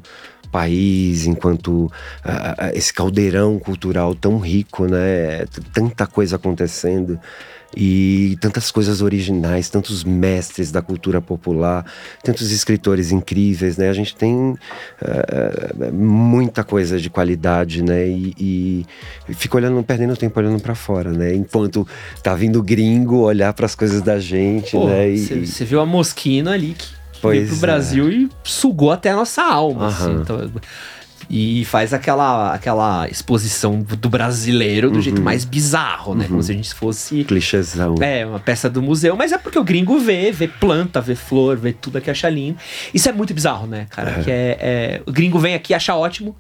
país, enquanto ah, ah, esse caldeirão cultural tão rico, né? Tanta coisa acontecendo e tantas coisas originais, tantos mestres da cultura popular, tantos escritores incríveis, né? A gente tem ah, muita coisa de qualidade, né? E, e fica olhando, perdendo tempo olhando para fora, né? Enquanto tá vindo gringo olhar para as coisas da gente, né? Você viu a Mosquino ali que veio pro é. Brasil e sugou até a nossa alma. assim, Aham. então, e faz aquela, aquela exposição do brasileiro do Uhum. jeito mais bizarro, né? Como se a gente fosse. clichêzão. É, uma peça do museu, mas é porque o gringo vê, vê planta, vê flor, vê tudo que acha lindo. Isso é muito bizarro, né, cara? É. Que é, é- o gringo vem aqui, acha ótimo.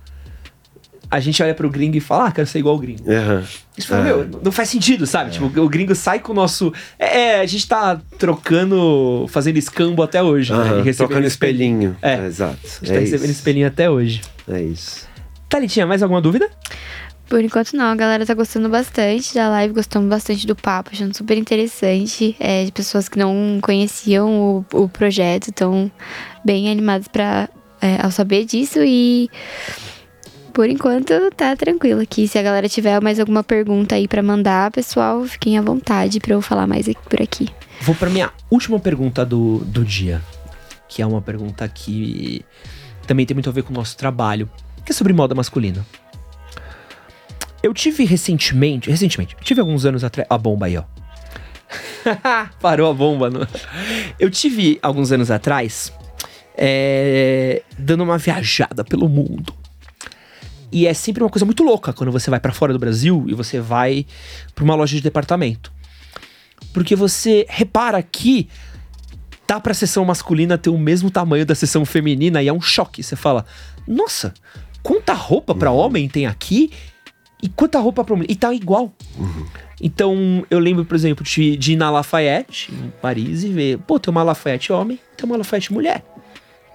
A gente olha pro gringo e fala, ah, quero ser igual o gringo. Aham. Isso fala, É. meu, não faz sentido, sabe? Tipo, o gringo sai com o nosso. É, é, a gente tá trocando, fazendo escambo até hoje, né? E recebendo Trocando espelhinho. É. Exato. A gente tá é recebendo isso. espelhinho até hoje. É isso. Thalitinha, mais alguma dúvida? Por enquanto não, a galera tá gostando bastante da live, gostando bastante do papo, achando super interessante. É, de pessoas que não conheciam o, o projeto, estão bem animadas para ao saber disso e Por enquanto, tá tranquilo aqui. Se a galera tiver mais alguma pergunta aí pra mandar, pessoal, fiquem à vontade pra eu falar mais aqui- por aqui. Vou pra minha última pergunta do, do dia. Que é uma pergunta que também tem muito a ver com o nosso trabalho. Que é sobre moda masculina. Eu tive recentemente. Recentemente, tive alguns anos atrás. A bomba aí, ó. *laughs* Parou a bomba. No... Eu tive alguns anos atrás. é, dando uma viajada pelo mundo. E é sempre uma coisa muito louca quando você vai pra fora do Brasil e você vai pra uma loja de departamento. Porque você repara que dá pra sessão masculina ter o mesmo tamanho da sessão feminina e é um choque. Você fala, nossa, quanta roupa pra homem tem aqui e quanta roupa pra mulher. E tá igual. Então, eu lembro, por exemplo, de, de ir na Lafayette, em Paris, e ver, pô, tem uma Lafayette homem, tem uma Lafayette mulher.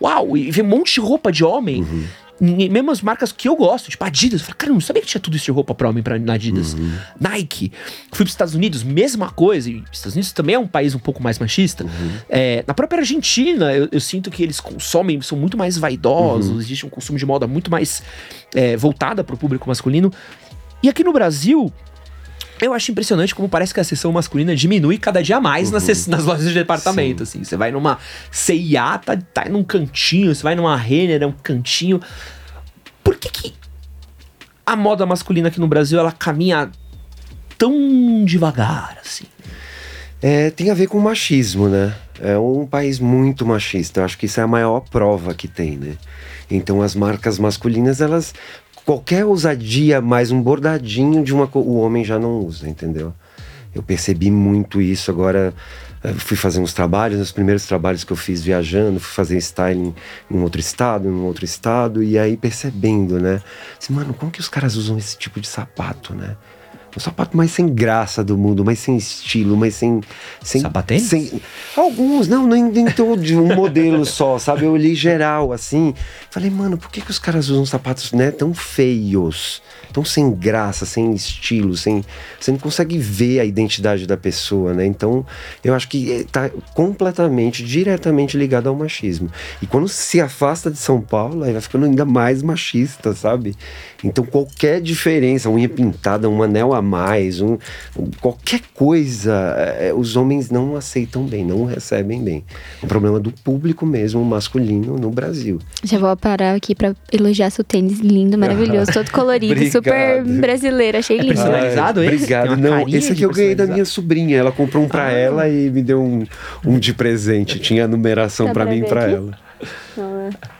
Uau, e ver um monte de roupa de homem. Em- Mesmo as marcas que eu gosto, tipo Adidas. Eu falei, cara, eu não sabia que tinha tudo isso de roupa pra homem pra, na Adidas. Nike. Fui pros Estados Unidos, mesma coisa. E os Estados Unidos também é um país um pouco mais machista. É, na própria Argentina, eu, eu sinto que eles consomem, são muito mais vaidosos. Existe um consumo de moda muito mais é, voltada pro público masculino. E aqui no Brasil, eu acho impressionante como parece que a seção masculina diminui cada dia mais nas, ses- nas lojas de departamento, assim. Você vai numa CIA, tá, tá num cantinho. Você vai numa Renner, é um cantinho. Por que que a moda masculina aqui no Brasil, ela caminha tão devagar, assim? É, tem a ver com machismo, né? É um país muito machista. Eu acho que isso é a maior prova que tem, né? Então as marcas masculinas, elas. Qualquer ousadia, mais um bordadinho de uma. O homem já não usa, entendeu? Eu percebi muito isso agora. eh, Fui fazer uns trabalhos, os primeiros trabalhos que eu fiz viajando, fui fazer styling em outro estado, em um outro estado, e aí percebendo, né? Assim, mano, como que os caras usam esse tipo de sapato, né? O sapato mais sem graça do mundo, mais sem estilo, mais sem. sem Sapatênis? sem- Alguns, não, nem, nem todo de um modelo só, sabe? Eu olhei geral, assim. Falei, mano, por que, que os caras usam sapatos né, tão feios? Tão sem graça, sem estilo, sem. Você não consegue ver a identidade da pessoa, né? Então, eu acho que eh, tá completamente, diretamente ligado ao machismo. E quando se afasta de São Paulo, aí vai ficando ainda mais machista, sabe? Então, qualquer diferença, unha pintada, um anel a mais, um, qualquer coisa, eh, os homens não aceitam bem, não recebem bem. É um problema do público mesmo, masculino, no Brasil. Já vou parar aqui pra elogiar seu tênis lindo, maravilhoso, *laughs* todo colorido, super brasileiro, achei lindo. personalizado Ai, esse? Obrigado. Não, esse aqui eu ganhei da personalizado. minha sobrinha. Ela comprou um pra Ah. ela e me deu um, um de presente. Tinha a numeração Dá pra pra mim e aqui? ela.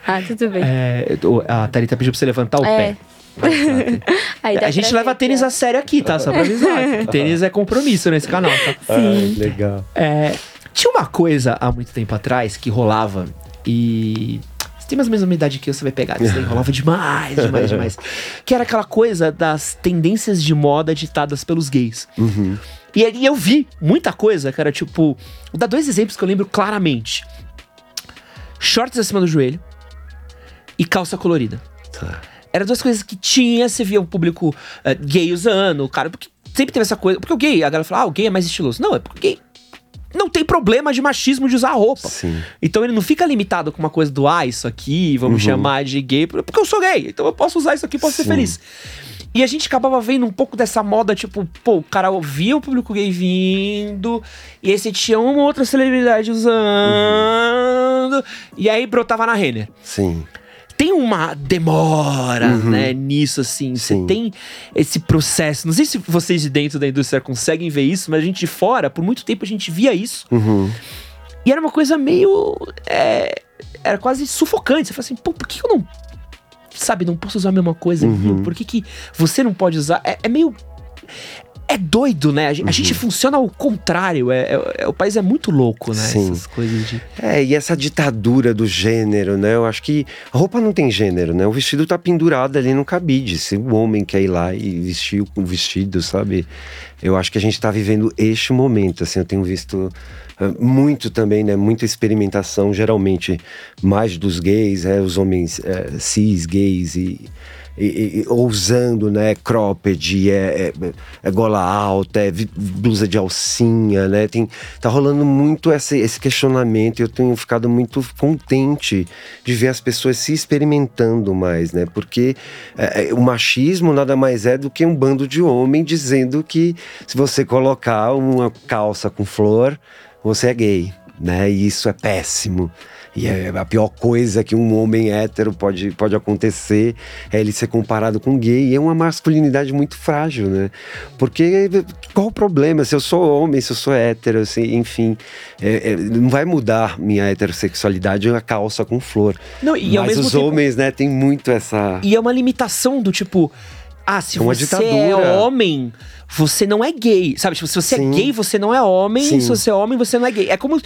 Ah, tudo bem. É, a Thalita pediu pra você levantar o É. pé. *laughs* A gente leva tênis ó. a sério aqui, tá? Só pra *laughs* avisar. tênis é compromisso nesse canal, tá? Ai, legal. É, tinha uma coisa há muito tempo atrás que rolava e. Você tem mais ou menos a mesma idade que eu, você vai pegar. Isso daí rolava demais, demais, *laughs* demais. Que era aquela coisa das tendências de moda ditadas pelos gays. Uhum. E aí eu vi muita coisa que era tipo. Vou dar dois exemplos que eu lembro claramente: shorts acima do joelho e calça colorida. Tá. Eram duas coisas que tinha, você via o público eh, gay usando, cara, porque sempre teve essa coisa. Porque o gay, a galera fala, ah, o gay é mais estiloso. Não, é porque o gay não tem problema de machismo de usar roupa. Sim. Então ele não fica limitado com uma coisa do, ah, isso aqui, vamos Uhum. chamar de gay, porque eu sou gay, então eu posso usar isso aqui, posso ser Sim. feliz. E a gente acabava vendo um pouco dessa moda, tipo, pô, o cara ouvia o público gay vindo, e aí você tinha uma outra celebridade usando, e aí brotava na Renner. Sim. Tem uma demora, Uhum. né, nisso, assim. Você tem esse processo. Não sei se vocês de dentro da indústria conseguem ver isso, mas a gente de fora, por muito tempo a gente via isso. Uhum. E era uma coisa meio. é, era quase sufocante. Você fala assim, pô, por que eu não. Sabe, não posso usar a mesma coisa? Uhum. Por que, que você não pode usar? É, é meio. É doido, né? A gente, a Uhum. gente funciona ao contrário. É, é- é- o país é muito louco, né? Sim. Essas coisas de. É, e essa ditadura do gênero, né? Eu acho que a roupa não tem gênero, né? O vestido tá pendurado ali no cabide. Se o homem quer ir lá e vestir o vestido, sabe? Eu acho que a gente tá vivendo este momento, assim. Eu tenho visto ah, muito também, né? Muita experimentação, geralmente mais dos gays, é, os homens eh, cis, gays e... e, e, ousando, né? Cropped, é, é, é, gola alta, é blusa de alcinha, né? Tem, tá rolando muito esse, esse questionamento e eu tenho ficado muito contente de ver as pessoas se experimentando mais, né? Porque é, é o machismo nada mais é do que um bando de homem dizendo que se você colocar uma calça com flor, você é gay, né? E isso é péssimo. E é a pior coisa que um homem hétero pode, pode acontecer é ele ser comparado com gay. E é uma masculinidade muito frágil, né? Porque qual o problema? Se eu sou homem, se eu sou hétero, assim, enfim, é, é, não vai mudar minha heterossexualidade a calça com flor. Não, e Mas os tempo... homens, né, tem muito essa. E é uma limitação do tipo. Ah, se é você ditadura. é homem, você não é gay. Sabe? Tipo, se você é Sim. é gay, você não é homem. Sim. Se você é homem, você não é gay. É como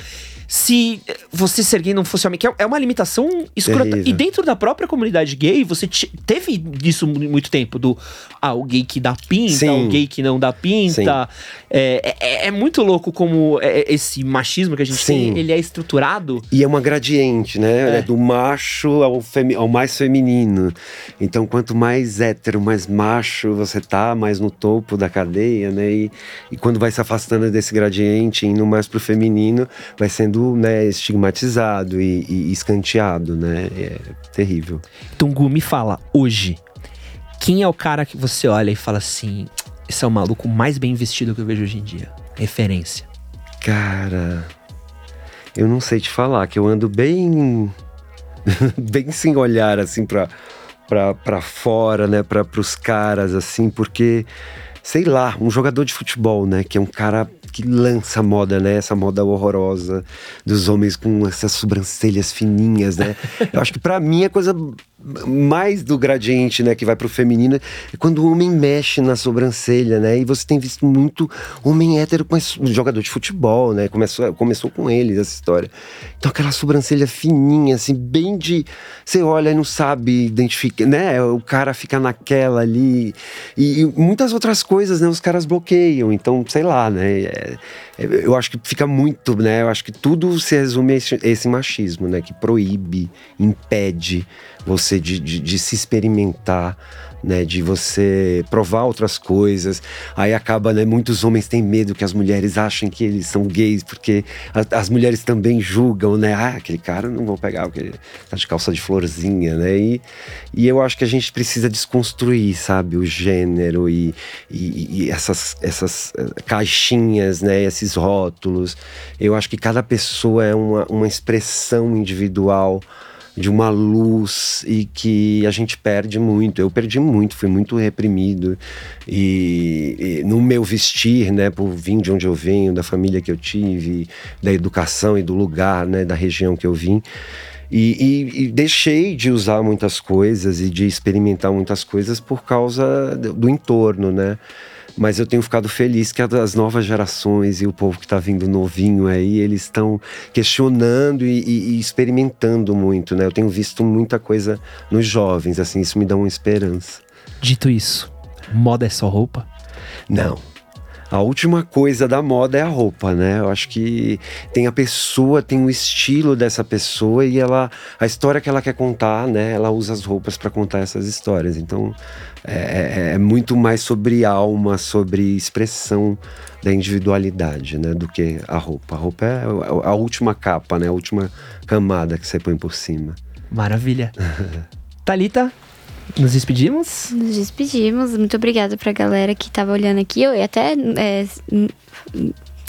se você ser gay não fosse homem, que é, é uma limitação escrota. Terrível. E dentro da própria comunidade gay, você teve isso muito tempo, do ah, o gay que dá pinta, Sim. o gay que não dá pinta. É, é, é, muito louco como é, esse machismo que a gente Sim. tem, ele é estruturado. E é uma gradiente, né? É. do macho ao, ao mais feminino. Então, quanto mais hétero, mais macho você tá, mais no topo da cadeia, né? E, e quando vai se afastando desse gradiente, indo mais pro feminino, vai sendo né, estigmatizado e, e escanteado, né? É terrível. Então, Gu, me fala, hoje, quem é o cara que você olha e fala assim: esse é o maluco mais bem vestido que eu vejo hoje em dia? Referência. Cara, eu não sei te falar, que eu ando bem. *laughs* bem sem olhar, assim, pra, pra fora, né? Pra, pros caras, assim, porque sei lá, um jogador de futebol, né? Que é um cara que lança moda, né? Essa moda horrorosa dos homens com essas sobrancelhas fininhas, né? *laughs* Eu acho que para mim é coisa mais do gradiente, né, que vai pro feminino, é quando o homem mexe na sobrancelha, né? E você tem visto muito homem hétero com jogador de futebol, né? Começou, começou com eles essa história. Então aquela sobrancelha fininha, assim, bem de. Você olha e não sabe identificar, né? O cara fica naquela ali. E, e, muitas outras coisas, né? Os caras bloqueiam. Então, sei lá, né? É, é, eu acho que fica muito, né? Eu acho que tudo se resume a esse, a esse machismo, né? Que proíbe, impede você de, de, de se experimentar, né, de você provar outras coisas. Aí acaba, né, muitos homens têm medo que as mulheres achem que eles são gays, porque as mulheres também julgam, né? Ah, aquele cara não vou pegar porque ele tá de calça de florzinha, né? E, e eu acho que a gente precisa desconstruir, sabe, o gênero e, e, e essas, essas eh, caixinhas, né, esses rótulos. Eu acho que cada pessoa é uma, uma expressão individual de uma luz e que a gente perde muito. Eu perdi muito, fui muito reprimido e, e, no meu vestir, né, por vir de onde eu venho, da família que eu tive, da educação e do lugar, né, da região que eu vim. E, e, e, deixei de usar muitas coisas e de experimentar muitas coisas por causa do entorno, né? Mas eu tenho ficado feliz que as novas gerações e o povo que está vindo novinho aí, eles estão questionando e, e, e, experimentando muito, né? Eu tenho visto muita coisa nos jovens, assim, isso me dá uma esperança. Dito isso, moda é só roupa? Não. A última coisa da moda é a roupa, né? Eu acho que tem a pessoa, tem o estilo dessa pessoa e ela, a história que ela quer contar, né? Ela usa as roupas para contar essas histórias. Então, é, é, é, muito mais sobre alma, sobre expressão da individualidade, né? Do que a roupa. A roupa é a última capa, né? A última camada que você põe por cima. Maravilha. *laughs* Talita, nos despedimos? Nos despedimos. Muito obrigada pra galera que tava olhando aqui. Eu até é,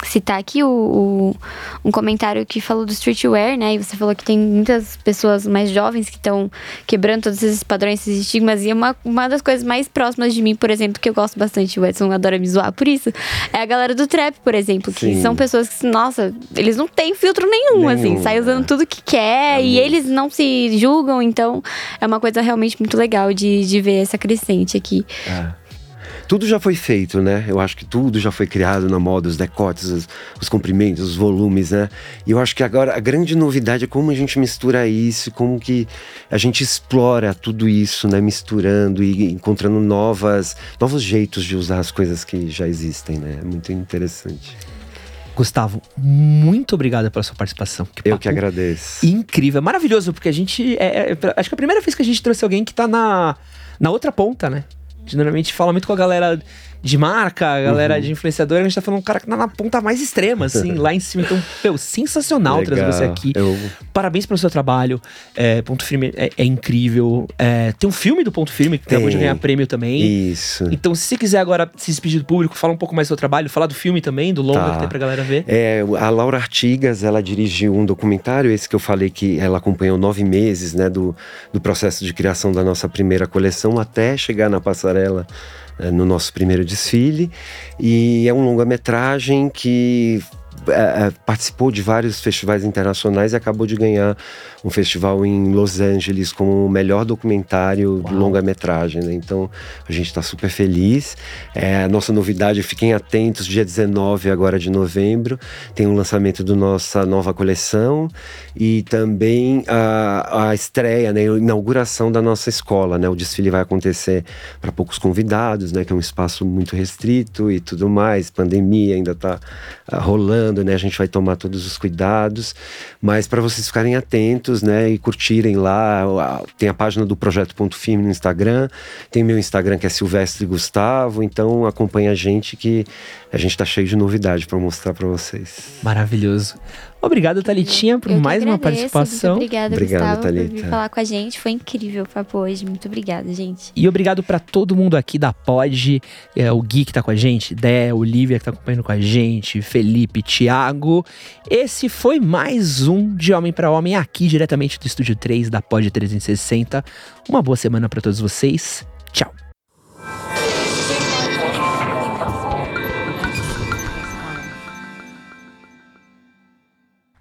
citar aqui o, o, um comentário que falou do streetwear, né? E você falou que tem muitas pessoas mais jovens que estão quebrando todos esses padrões, esses estigmas. E uma, uma das coisas mais próximas de mim, por exemplo, que eu gosto bastante, o Edson adora me zoar por isso, é a galera do trap, por exemplo. Que Sim. são pessoas que, nossa, eles não têm filtro nenhum, nenhum assim. Sai usando é. tudo que quer é e eles não se julgam. Então, é uma coisa realmente muito legal de, de ver essa crescente aqui. É tudo já foi feito, né? Eu acho que tudo já foi criado na moda, os decotes, os, os comprimentos, os volumes, né? E eu acho que agora a grande novidade é como a gente mistura isso, como que a gente explora tudo isso, né? Misturando e encontrando novas, novos jeitos de usar as coisas que já existem, né? É muito interessante. Gustavo, muito obrigado pela sua participação. Que Eu que agradeço. Incrível, maravilhoso, porque a gente. É, é, acho que é a primeira vez que a gente trouxe alguém que tá na, na outra ponta, né? Geralmente fala muito com a galera de marca, a galera uhum. de influenciador, a gente tá falando um cara que tá na ponta mais extrema, assim, *laughs* lá em cima. Então, meu, sensacional Legal. trazer você aqui. Eu... Parabéns pelo seu trabalho. É, Ponto Firme é, é incrível. É, tem um filme do Ponto Firme que tem. acabou de ganhar prêmio também. Isso. Então, se você quiser agora se despedir do público, falar um pouco mais do seu trabalho, falar do filme também, do longa tá. que tem pra galera ver. É, a Laura Artigas, ela dirigiu um documentário, esse que eu falei que ela acompanhou nove meses, né, do, do processo de criação da nossa primeira coleção até chegar na passarela no nosso primeiro desfile. E é um longa-metragem que é, participou de vários festivais internacionais e acabou de ganhar um festival em Los Angeles como o melhor documentário de longa-metragem. Né? Então a gente está super feliz. É, a nossa novidade, fiquem atentos, dia 19 agora de novembro, tem o um lançamento da nossa nova coleção e também a, a estreia, né, a inauguração da nossa escola. Né? O desfile vai acontecer para poucos convidados, né, que é um espaço muito restrito e tudo mais. Pandemia ainda está uh, rolando, né? a gente vai tomar todos os cuidados, mas para vocês ficarem atentos né? E curtirem lá. Tem a página do Projeto Ponto Firme no Instagram, tem meu Instagram que é Silvestre Gustavo, então acompanha a gente que a gente tá cheio de novidade para mostrar para vocês. Maravilhoso. Obrigado, Thalitinha, por mais agradeço, uma participação. Muito obrigada, obrigado, Gustavo, Thalita. por vir falar com a gente. Foi incrível o papo hoje. Muito obrigada, gente. E obrigado para todo mundo aqui da Pod, é, o Gui que tá com a gente, Dé, Olivia que tá acompanhando com a gente, Felipe, Thiago. Esse foi mais um de Homem para Homem aqui diretamente do Estúdio 3 da Pod 360. Uma boa semana para todos vocês. Tchau.